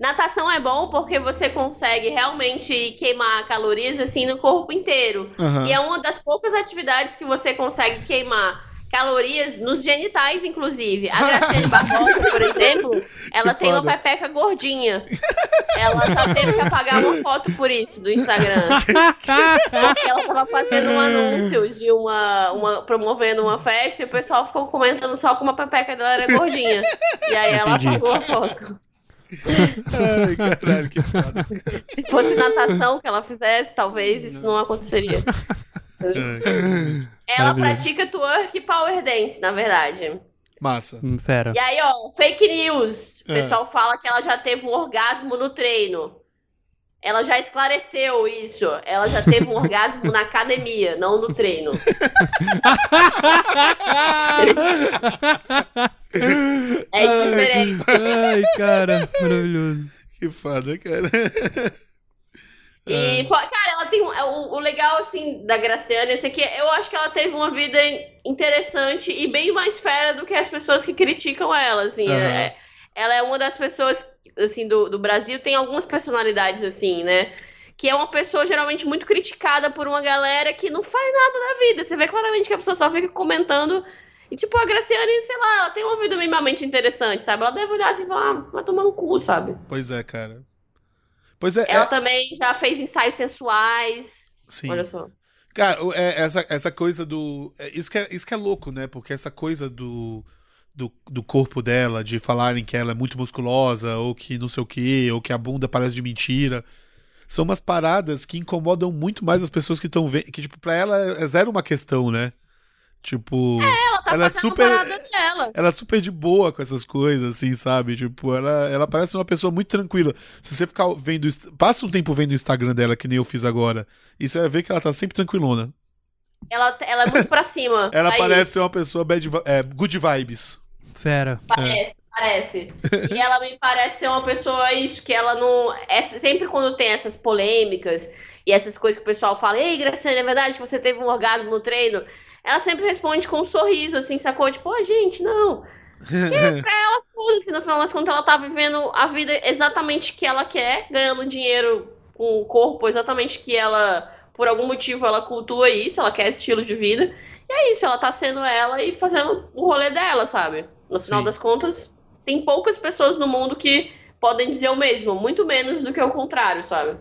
Natação é bom porque você consegue realmente queimar calorias assim no corpo inteiro. Aham. E é uma das poucas atividades que você consegue queimar calorias nos genitais, inclusive. A Graciane Barbosa, por exemplo, ela Que tem uma foda. pepeca gordinha. Ela já teve que apagar uma foto por isso do Instagram. Porque ela tava fazendo um anúncio de uma, uma. promovendo uma festa e o pessoal ficou comentando só como a pepeca dela era gordinha. E aí ela Entendi. apagou a foto. Ai, caralho, que foda. Se fosse natação que ela fizesse, talvez isso não aconteceria. Ai, Ela pratica twerk e power dance, na verdade. Massa. Hum, Fera. E aí, ó, fake news. O É. pessoal fala que ela já teve um orgasmo no treino. Ela já esclareceu isso. Ela já teve um orgasmo na academia, não no treino. É diferente. Ai, cara, maravilhoso. Que foda, cara. E, fo- cara, ela tem é, o, o legal, assim, da Graciane, esse aqui, eu acho que ela teve uma vida interessante e bem mais fera do que as pessoas que criticam ela, assim. Aham. É- ela é uma das pessoas, assim, do, do Brasil, tem algumas personalidades, assim, né? Que é uma pessoa geralmente muito criticada por uma galera que não faz nada na vida. Você vê claramente que a pessoa só fica comentando. E, tipo, a Graciane, sei lá, ela tem uma vida minimamente interessante, sabe? Ela deve olhar assim e falar, ah, vai tomar no cu, sabe? Pois é, cara. Pois é, Ela é- também já fez ensaios sensuais. sim. Olha só. Cara, é, essa, essa coisa do. é, isso, que é, isso que é louco, né? Porque essa coisa do, do, do corpo dela, de falarem que ela é muito musculosa, ou que não sei o quê, ou que a bunda parece de mentira. São umas paradas que incomodam muito mais as pessoas que estão vendo. Que, tipo, pra ela é zero uma questão, né? Tipo. Ela tá Ela é super- dela. Ela é super de boa com essas coisas, assim, sabe? Tipo, ela, ela parece uma pessoa muito tranquila. Se você ficar vendo. Passa um tempo vendo o Instagram dela, que nem eu fiz agora, e você vai ver que ela tá sempre tranquilona. Ela, ela é muito pra cima. Ela Aí, parece ser uma pessoa bad, é, good vibes. Fera. Parece, parece. E ela me parece ser uma pessoa isso, que ela não. É, sempre quando tem essas polêmicas e essas coisas que o pessoal fala, ei, Graciane, é verdade que você teve um orgasmo no treino? Ela sempre responde com um sorriso, assim, sacou? Tipo, ô, gente, não. Foda-se, no final das contas, ela tá vivendo a vida exatamente que ela quer, ganhando dinheiro com o corpo exatamente que ela, por algum motivo, ela cultua isso, ela quer esse estilo de vida. E é isso, ela tá sendo ela e fazendo o rolê dela, sabe? No final Sim. das contas, tem poucas pessoas no mundo que podem dizer o mesmo, muito menos do que o contrário, sabe?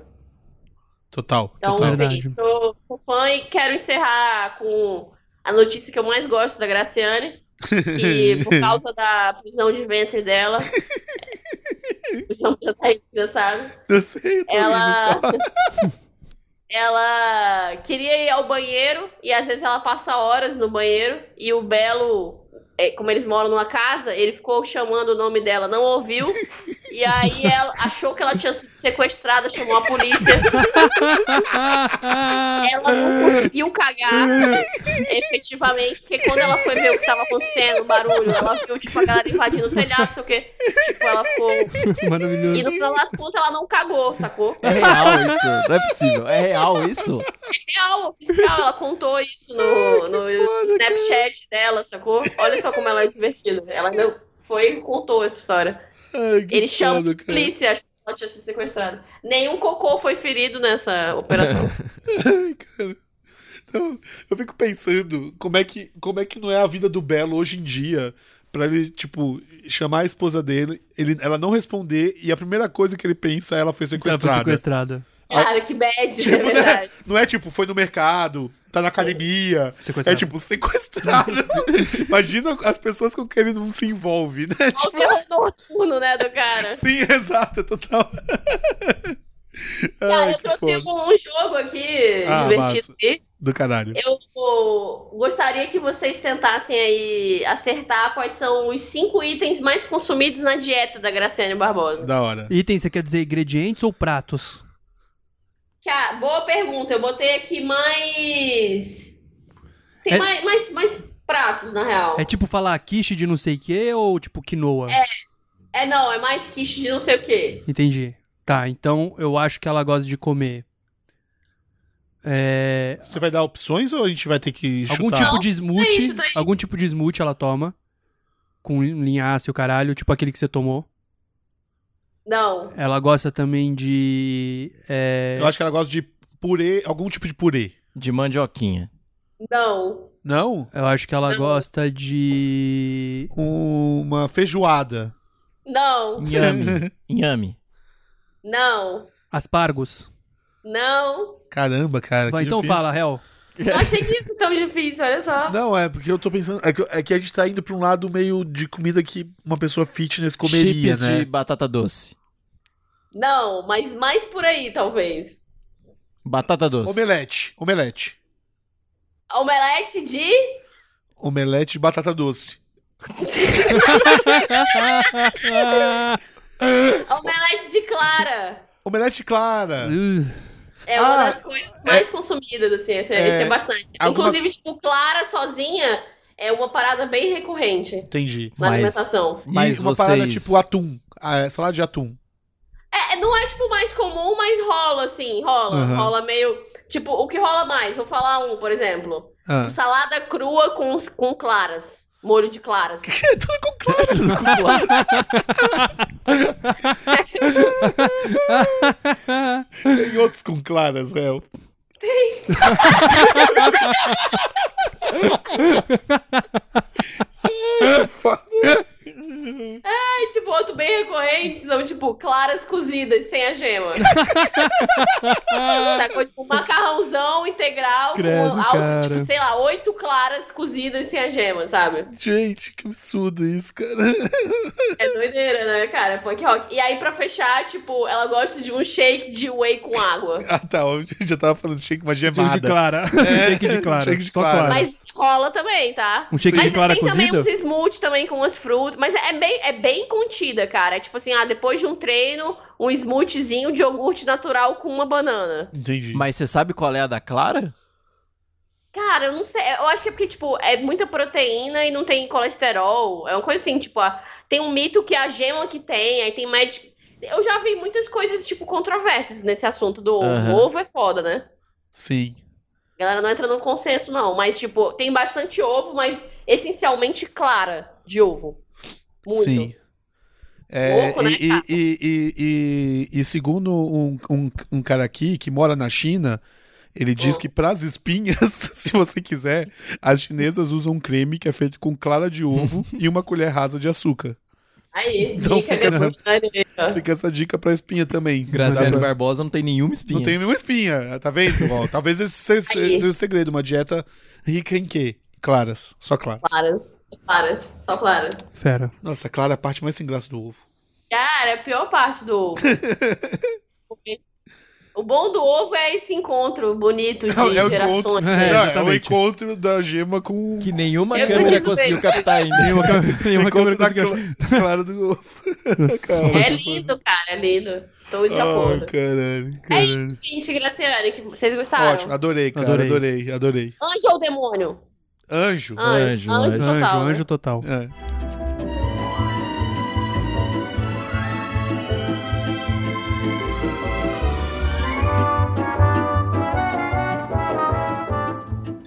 Total, Então, total. Sou, sou fã e quero encerrar com a notícia que eu mais gosto da Graciane, que por causa da prisão de ventre dela, o João já tá aí, já sabe, Eu sei, eu tô ela, ela queria ir ao banheiro e às vezes ela passa horas no banheiro e o Belo, é, como eles moram numa casa, ele ficou chamando o nome dela, não ouviu. E aí ela achou que ela tinha sido sequestrada, chamou a polícia. Ela não conseguiu cagar efetivamente, porque quando ela foi ver o que tava acontecendo, o barulho, ela viu, tipo, a galera invadindo o telhado, não sei o quê. Tipo, ela ficou. E Maravilhoso. no final das contas, ela não cagou, sacou? É real isso? Não é possível. É real isso? Real, oficial, ela contou isso no, no Snapchat dela, sacou? Olha só como ela é divertida. Ela não foi e contou essa história. Ai, Ele chama foda, a polícia, acha que ela tinha sido sequestrada. Nenhum cocô foi ferido nessa operação. Ai, cara. Então, eu fico pensando como é, que, como é que não é a vida do Belo hoje em dia pra ele, tipo, chamar a esposa dele, ele, ela não responder e a primeira coisa que ele pensa é ela foi Ela foi sequestrada. Sequestrada. Cara, que bad, Tipo, é verdade. Não é tipo, foi no mercado, tá na academia. É tipo, sequestrada. Imagina as pessoas com quem ele não se envolve, né? Olha o terror noturno, né, do cara. Sim, exato, total. Cara, Ai, eu que trouxe foda. um jogo aqui Ah, divertido. massa. aqui. Do caralho. Eu gostaria que vocês tentassem aí acertar quais são os cinco itens mais consumidos na dieta da Graciane Barbosa. Da hora. Item, você quer dizer ingredientes ou pratos? Cara, boa pergunta. Eu botei aqui mais. Tem É- mais, mais, mais pratos, na real. É tipo falar quiche de não sei o que ou tipo quinoa? É, não, é mais quiche de não sei o quê. Entendi. Tá, então eu acho que ela gosta de comer. É, Você vai dar opções ou a gente vai ter que chutar? algum tipo de smoothie. aí. Algum tipo de smoothie ela toma. Com linhaça e o caralho, tipo aquele que você tomou. Não. Ela gosta também de. é, Eu acho que ela gosta de purê, algum tipo de purê. De mandioquinha. Não. Não? Eu acho que ela Não. gosta de. Uma feijoada. Não. Inhame. Inhame. Não. Aspargos. Não. Caramba, cara. Vai, que então difícil. fala, Hel. Não achei que isso tão difícil, olha só. Não, é porque eu tô pensando. É que, é que a gente tá indo pra um lado meio de comida que uma pessoa fitness comeria, Chips né? de batata doce. Não, mas mais por aí, talvez. Batata doce. Omelete. Omelete. Omelete de. Omelete de batata doce. Omelete de clara. Omelete clara. Uh, É uma Ah, das coisas mais consumidas, assim. Esse é, é, esse é bastante. alguma- Inclusive, tipo, clara sozinha é uma parada bem recorrente Entendi. na Mas- alimentação. E Mas uma vocês- parada tipo atum. Ah, salada de atum. É, não é, tipo, mais comum, mas rola, assim, rola. Aham. Rola meio. Tipo, o que rola mais? Vou falar um, por exemplo. Ah. Salada crua com, com claras. Molho de claras. É tudo com claras. Tem outros com claras, réu. Tem. Foda. E, tipo, outro bem recorrente são, tipo, claras cozidas sem a gema. Sacou? Tipo, um macarrãozão integral Credo, com alto, cara. tipo, sei lá, oito claras cozidas sem a gema, sabe? Gente, que absurdo isso, cara. É doideira, né, cara? Punk rock. E aí, pra fechar, tipo, ela gosta de um shake de whey com água. Ah, tá. Eu já tava falando de shake uma shake gemada. de clara. É, shake de clara. shake de Só clara. Mas rola também, tá? Um shake Mas de clara tem também uns smoothie também com umas frutas. Mas é bem, é bem contida, cara. É tipo assim, ah, depois de um treino, um smoothiezinho de iogurte natural com uma banana. Entendi. Mas você sabe qual é a da Clara? Cara, eu não sei. Eu acho que é porque, tipo, é muita proteína e não tem colesterol. É uma coisa assim, tipo, ah, tem um mito que a gema que tem, aí tem médico. Eu já vi muitas coisas, tipo, controversas nesse assunto do ovo. O ovo é foda, né? Sim. A galera não entra no consenso, não. Mas, tipo, tem bastante ovo, mas essencialmente clara de ovo. Muito. Sim. É, Louco, né, e, e, e, e- e segundo um, um, um cara aqui que mora na China, ele diz Oh. que para as espinhas, se você quiser, as chinesas usam um creme que é feito com clara de ovo e uma colher rasa de açúcar. Aí, Então dica fica essa-. Fica essa dica pra espinha também. Graciano Dá pra- Barbosa não tem nenhuma espinha. Não tem nenhuma espinha, tá vendo? Ó, talvez esse seja, seja o segredo, uma dieta rica em quê? Claras, só claras. Claras. Claras. Só claras. Fera. Nossa, clara é a parte mais sem graça do ovo. Cara, é a pior parte do ovo. O bom do ovo é esse encontro bonito de Não, é o gerações. encontro, É, é o encontro da gema com Que nenhuma Eu câmera conseguiu ver. captar ainda. Nenhuma, câmera- nenhuma encontro câmera da conseguiu. cla- clara do ovo. Cara, É lindo, cara, é lindo. Tô de Ai, acordo. caralho, É caralho. isso, gente, Graciane, que vocês gostaram? Ótimo, adorei, cara, Adorei. adorei, adorei. Anjo ou demônio? Anjo. Anjo, anjo, anjo. Anjo, total. né? anjo total. É.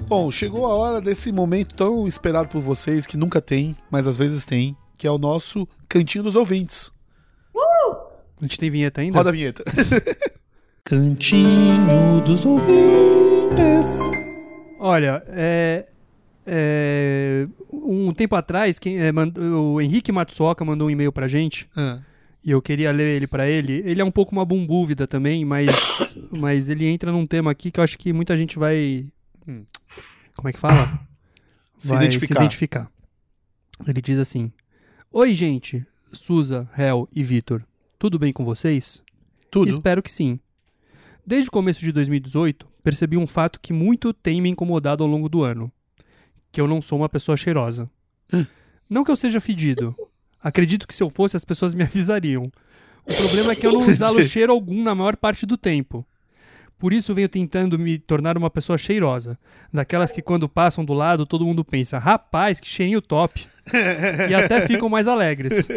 Bom, chegou a hora desse momento tão esperado por vocês, que nunca tem, mas às vezes tem, que é o nosso Cantinho dos Ouvintes. A gente tem vinheta ainda? Roda a vinheta. Cantinho dos Ouvintes. Olha, é, é, um tempo atrás, quem, é, mand- o Henrique Matsuoka mandou um e-mail pra gente Ah, e eu queria ler ele pra ele. Ele é um pouco uma bumbúvida também, mas, mas ele entra num tema aqui que eu acho que muita gente vai. Hum. Como é que fala? Se vai identificar. se identificar. Ele diz assim: Oi, gente, Suza, Hel e Vitor. Tudo bem com vocês? tudo. Espero que sim. Desde o começo de 2018, percebi um fato que muito tem me incomodado ao longo do ano: que eu não sou uma pessoa cheirosa. Não que eu seja fedido. Acredito que se eu fosse, as pessoas me avisariam. O problema é que eu não exalo cheiro algum na maior parte do tempo. Por isso venho tentando me tornar uma pessoa cheirosa. Daquelas que quando passam do lado, todo mundo pensa, rapaz, que cheirinho top. e até ficam mais alegres.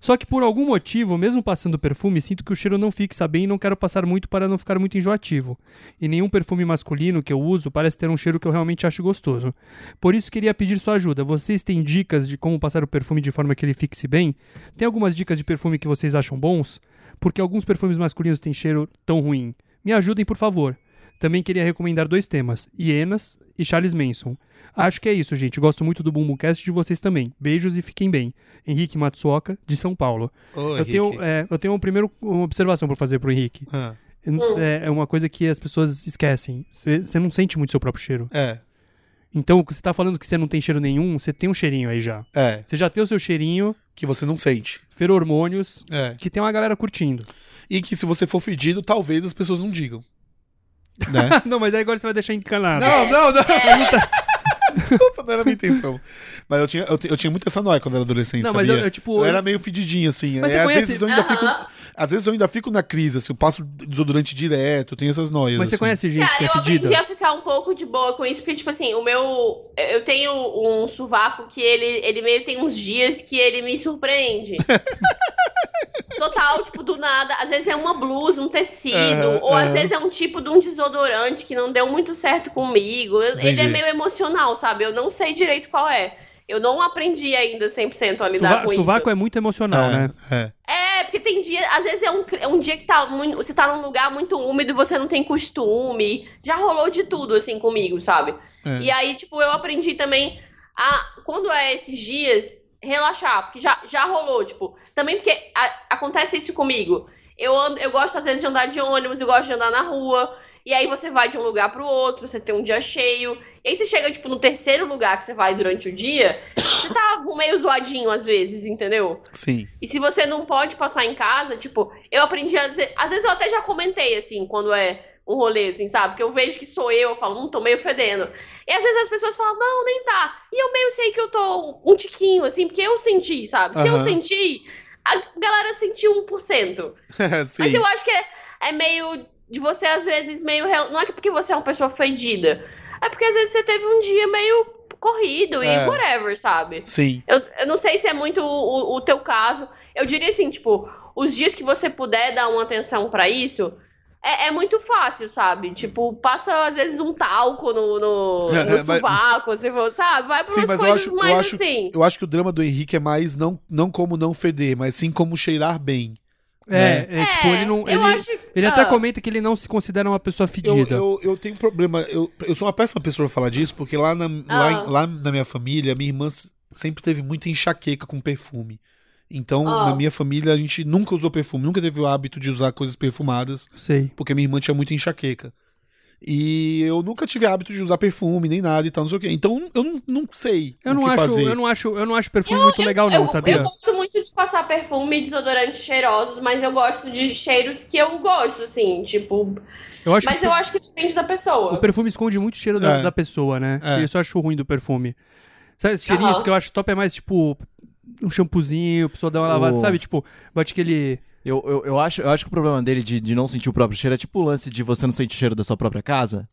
Só que por algum motivo, mesmo passando perfume, sinto que o cheiro não fixa bem e não quero passar muito para não ficar muito enjoativo. E nenhum perfume masculino que eu uso parece ter um cheiro que eu realmente acho gostoso. Por isso queria pedir sua ajuda. Vocês têm dicas de como passar o perfume de forma que ele fixe bem? Tem algumas dicas de perfume que vocês acham bons? Porque alguns perfumes masculinos têm cheiro tão ruim. Me ajudem, por favor. Também queria recomendar dois temas: Hienas e Charles Manson. Acho que é isso, gente. Gosto muito do Bumbumcast de vocês também. Beijos e fiquem bem. Henrique Matsuoka, de São Paulo. Ô, Eu Henrique. tenho, é, eu tenho um primeiro uma observação pra fazer pro Henrique. Ah, É, é uma coisa que as pessoas esquecem. Você você não sente muito seu próprio cheiro. é, Então, você tá falando que você não tem cheiro nenhum, você tem um cheirinho aí já. é. Você já tem o seu cheirinho, Que você não sente. feromônios, É. que tem uma galera curtindo. E que se você for fedido, talvez as pessoas não digam. Né? não, mas aí agora você vai deixar encanado. Não, não, não. Desculpa, não era a minha intenção. Mas eu tinha, eu, eu tinha muito essa noia quando era adolescente, Não, mas sabia? eu- eu, tipo, Eu era meio fedidinho, assim. Mas É, você às conhece- vezes eu ainda Aham. fico. Às vezes eu ainda fico na crise, assim, eu passo desodorante direto, eu tenho essas noias. Mas você assim. conhece gente Cara, que é eu fedida? aprendi a ficar um pouco de boa com isso, porque, tipo assim, o meu. Eu tenho um sovaco que ele, ele meio tem uns dias que ele me surpreende. Total, tipo, do nada. Às vezes é uma blusa, um tecido, Aham, ou às aham. vezes é um tipo de um desodorante que não deu muito certo comigo. Eu- ele Entendi. é meio emocional, sabe? Eu não sei direito qual é. Eu não aprendi ainda 100% a lidar Suva- com sovaco isso. é muito emocional, né? É, É, porque tem dia, às vezes é um, é um dia que tá muito, você tá num lugar muito úmido e você não tem costume. Já rolou de tudo, assim, comigo, sabe? é. E aí, tipo, eu aprendi também a, quando é esses dias, relaxar, porque já, já rolou, tipo, também porque a- acontece isso comigo. Eu, ando, eu gosto, às vezes, de andar de ônibus, eu gosto de andar na rua, e aí você vai de um lugar pro outro, você tem um dia cheio, e aí você chega, tipo, no terceiro lugar que você vai durante o dia, você tá meio zoadinho às vezes, entendeu? Sim. E se você não pode passar em casa, tipo, eu aprendi a dizer. Às vezes eu até já comentei, assim, quando é um rolê, assim, sabe? Porque eu vejo que sou eu, eu falo, hum, tô meio fedendo. E às vezes as pessoas falam, não, nem tá. E eu meio sei que eu tô um tiquinho, assim, porque eu senti, sabe? Se eu senti, a galera sentiu 1%. Sim. Mas eu acho que é, é meio de você, às vezes, meio. Não é que porque você é uma pessoa fedida. É porque às vezes você teve um dia meio corrido É. e whatever, sabe? Sim. Eu, eu não sei se é muito o, o- teu caso. Eu diria assim, tipo, os dias que você puder dar uma atenção pra isso, é, é muito fácil, sabe? Tipo, passa às vezes um talco no, no, É, no mas- sovaco, for, sabe? Vai Sim, umas mas eu coisas acho- eu mais acho- assim. Eu acho que o drama do Henrique é mais não, não como não feder, mas sim como cheirar bem. É, é, tipo, É, ele não. eu Ele, acho. ele até ah, comenta que ele não se considera uma pessoa Eu, fedida. eu, eu tenho problema. Eu, eu sou uma péssima pessoa pra falar disso, porque lá na, lá, Ah. em- lá na minha família, minha irmã sempre teve muita enxaqueca com perfume. Então, Ah. na minha família, a gente nunca usou perfume, nunca teve o hábito de usar coisas perfumadas, Sei. porque minha irmã tinha muita enxaqueca. E eu nunca tive hábito de usar perfume, nem nada e tal, não sei o quê. Então, eu não, não sei Eu o não, que acho, fazer. eu, não acho, eu não acho perfume muito legal, não, eu, sabia? Eu gosto muito de passar perfume e desodorantes cheirosos, mas eu gosto de cheiros que eu gosto, assim, tipo. Eu acho mas que eu acho que depende da pessoa. o perfume esconde muito o cheiro da, É. da pessoa, né? É. Isso eu acho ruim do perfume. Sabe, esses cheirinhos Aham. que eu acho top é mais tipo um shampoozinho, a pessoa dá uma lavada, Os- sabe? Tipo, bate aquele. Eu, eu, eu, acho, eu acho que o problema dele de, de não sentir o próprio cheiro é tipo o lance de você não sentir o cheiro da sua própria casa.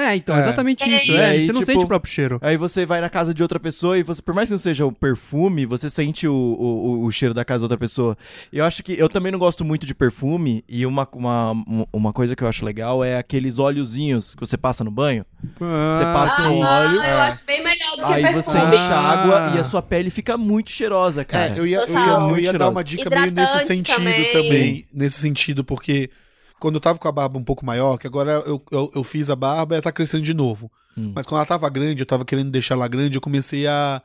É, então, É. exatamente É. isso. É, aí, você não tipo, sente o próprio cheiro. Aí você vai na casa de outra pessoa e você, por mais que não seja o perfume, você sente o, o, o cheiro da casa da outra pessoa. Eu acho que eu também não gosto muito de perfume e uma, uma, uma coisa que eu acho legal é aqueles óleozinhos que você passa no banho. Você Ah, passa sim. um Ah, óleo, eu é. acho bem melhor do que aí perfume. você enche Ah. água e a sua pele fica muito cheirosa, cara. É, eu ia, eu ia, eu Muito ia dar uma dica meio nesse sentido também. também. Nesse sentido, porque quando eu tava com a barba um pouco maior, que agora eu, eu, eu fiz a barba e ela tá crescendo de novo. Hum. Mas quando ela tava grande, eu tava querendo deixar ela grande, eu comecei a,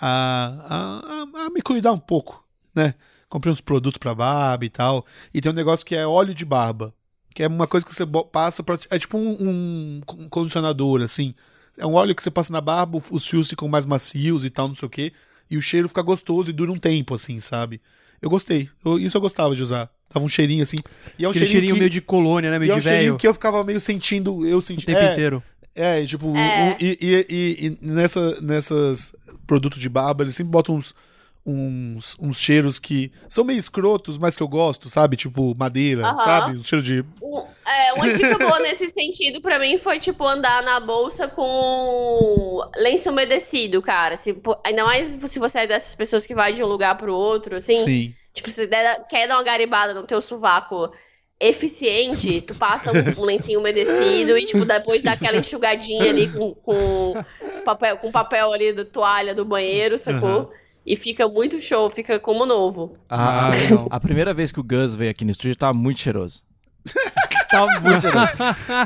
a, a, a- me cuidar um pouco, né? Comprei uns produtos pra barba e tal. E tem um negócio que é óleo de barba. Que é uma coisa que você passa pra. É tipo um, um um condicionador, assim. É um óleo que você passa na barba, os fios ficam mais macios e tal, não sei o quê. E o cheiro fica gostoso e dura um tempo, assim, sabe? Eu gostei. Eu- isso eu gostava de usar. Tava um cheirinho assim. E é um Aquele cheirinho que, meio de colônia, né? e Meio é um de cheirinho velho. que eu ficava meio sentindo. Eu O senti, tempo é, inteiro. é, tipo, É. um- e, e, e- e nessa, nessas produtos de barba, eles sempre botam uns, uns, uns cheiros que são meio escrotos, mas que eu gosto, sabe? Tipo, madeira, Aham. sabe? Um cheiro de. Um- é, uma dica boa nesse sentido pra mim foi, tipo, andar na bolsa com lenço umedecido, cara. Se, ainda mais se você é dessas pessoas que vai de um lugar pro outro, assim. Sim. Tipo, se der- quer dar uma garibada no teu sovaco eficiente, tu passa um, um lencinho umedecido e, tipo, depois dá aquela enxugadinha ali com, com papel, com papel ali da toalha do banheiro, sacou? Aham. E fica muito show, fica como novo. A, Ah, legal. a primeira vez que o Gus veio aqui no estúdio tava muito cheiroso. tava muito cheiroso.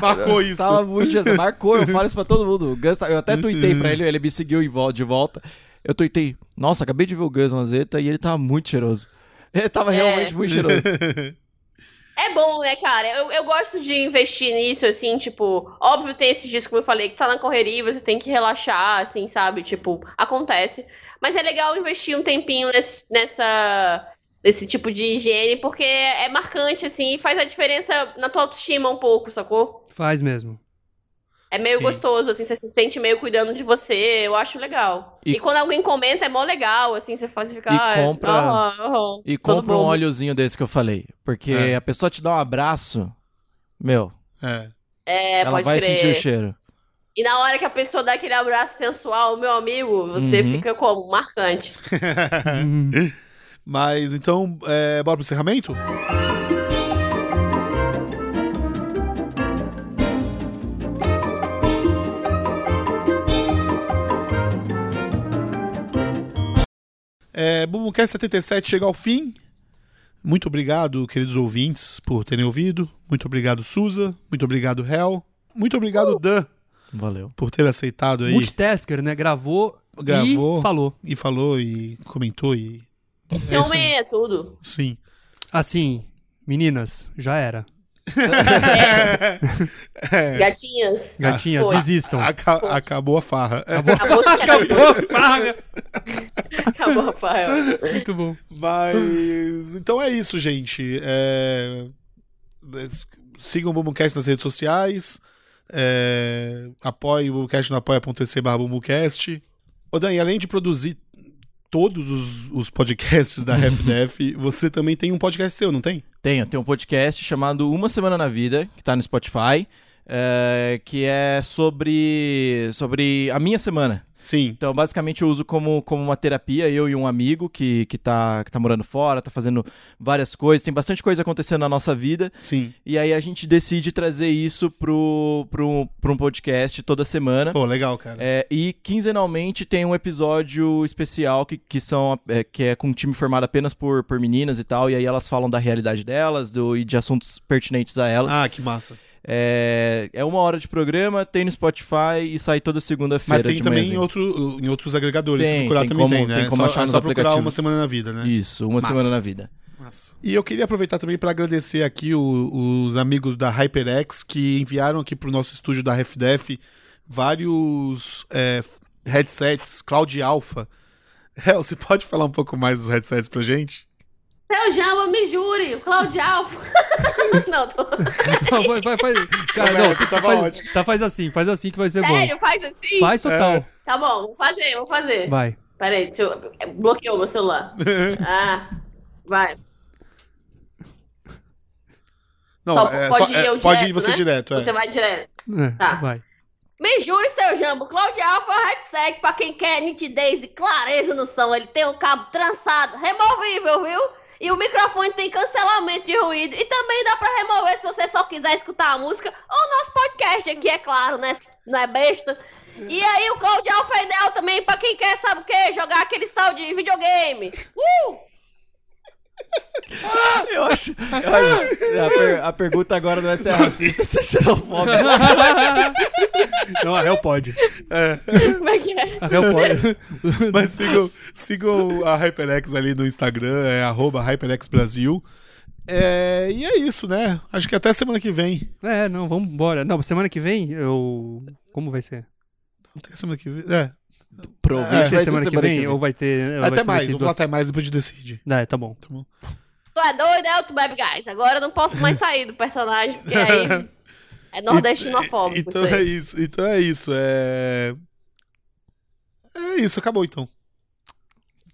Marcou isso. Tava muito cheiroso. Marcou, eu falo isso pra todo mundo. O Gus, tá- eu até tuitei pra ele, ele me seguiu de volta. Eu tuitei, nossa, acabei de ver o Gus na Zeta e ele tava muito cheiroso. Ele tava É. realmente muito cheiroso. É bom, né, cara? Eu, eu gosto de investir nisso, assim, tipo, óbvio tem esses dias, como eu falei, que tá na correria, você tem que relaxar, assim, sabe? Tipo, acontece. Mas é legal investir um tempinho nesse, nessa. Nesse tipo de higiene, porque é marcante, assim, e faz a diferença na tua autoestima um pouco, sacou? Faz mesmo. É meio Sim. gostoso, assim, você se sente meio cuidando de você, eu acho legal. E- E, quando alguém comenta, é mó legal, assim, você faz ficar. E "Ah, compra- aham, aham", E compra um óleozinho desse que eu falei. Porque É. a pessoa te dá um abraço, meu, É. É, ela pode vai crer. sentir o cheiro. E na hora que a pessoa dá aquele abraço sensual, meu amigo, você Uhum. fica como? Marcante. Mas então, é, bora pro encerramento? É, Bumbumcast 77 chega ao fim. Muito obrigado, queridos ouvintes, por terem ouvido. Muito obrigado, Suza. Muito obrigado, Hel. Muito obrigado, Dan, Valeu. por ter aceitado aí. Multitasker, né? Gravou, Gravou. e falou. E falou e comentou e. Esse É homem é tudo. Sim. Assim, meninas, já era. É, Gatinhas. Gatinhas, Foi. desistam. aca- acabou a farra. É, Acabou, Paga! Acabou, Rafael. Muito bom. Mas. Então é isso, gente. É, Sigam o Bumbumcast nas redes sociais. É... Apoie o Bumbumcast no apoia.se barra Bumbumcast. Ô, Dani, além de produzir todos os, os podcasts da RefDef, você também tem um podcast seu, não tem? Tenho, tem um podcast chamado Uma Semana na Vida, que tá no Spotify, é, que é sobre, sobre a minha semana. Sim. Então, basicamente, eu uso como, como uma terapia, eu e um amigo que, que, tá, que tá morando fora, tá fazendo várias coisas, tem bastante coisa acontecendo na nossa vida, Sim. e aí a gente decide trazer isso pro, pro, pro um podcast toda semana. Pô, legal, cara. É, e quinzenalmente tem um episódio especial que, que, são, é, que é com um time formado apenas por, por meninas e tal, e aí elas falam da realidade delas do, e de assuntos pertinentes a elas. Ah, que massa. É, é uma hora de programa, tem no Spotify e sai toda segunda-feira. Mas tem também em, outro, em outros agregadores. Tem, se procurar tem também como- tem, né? tem como só, achar é só procurar uma semana na vida, né? Isso, uma Massa. semana na vida. Massa. E eu queria aproveitar também para agradecer aqui o- os amigos da HyperX que enviaram aqui pro nosso estúdio da RefDef vários é, headsets Cloud Alpha. Hel, você pode falar um pouco mais dos headsets pra gente? Seu Jamba, me jure, o Claudio Alfa. Não, tô... Não, vai, vai, faz. Cara, Não, tava faz, ótimo. tá, faz assim, faz assim que vai ser Sério, faz assim? bom. Faz total. É. Tá bom, vou fazer, vou fazer. Vai. Peraí, deixa eu... é, Bloqueou meu celular. Ah, vai. Não, Só é, pode só- ir é, eu pode ir você né? direto. É. Você vai direto. É, Tá. Vai. Me jure, seu Jambo, Cloud Alpha Headset, pra quem quer nitidez e clareza no som. Ele tem o cabo trançado, removível, viu? E o microfone tem cancelamento de ruído. E também dá pra remover se você só quiser escutar a música. Ou nosso podcast aqui, é claro, né? Não é besta. E aí o Cloud Alpha é ideal também pra quem quer, sabe o quê? Jogar aquele tal de videogame. Uh! Eu acho. eu acho- a, per- a pergunta agora não é se é racista, se é xenofóbico. Não, a Hel pode. Como é que é? A Hel pode. Mas sigam, sigam a HyperX ali no Instagram, é arroba HyperX Brasil. É, e é isso, né? Acho que até semana que vem. É, não, vamos embora. Não, semana que vem eu. Como vai ser? Até semana que vem. É. Provavelmente É, Vai ter vai ser semana, que vem, ou vai ter. vai até ser mais, falar duas- até mais, depois a gente decide. É, tá bom. Tá bom? Tu é doido, é o tu bebe gás. Agora eu não posso mais sair do personagem, porque aí é nordestinofóbico Então isso é isso, então é isso. É... é isso, acabou então.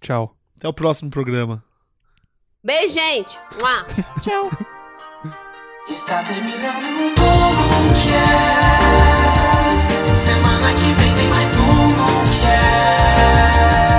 Tchau. Até o próximo programa. Beijo, gente. Mua. Está terminando o Bumbumcast. Semana sad.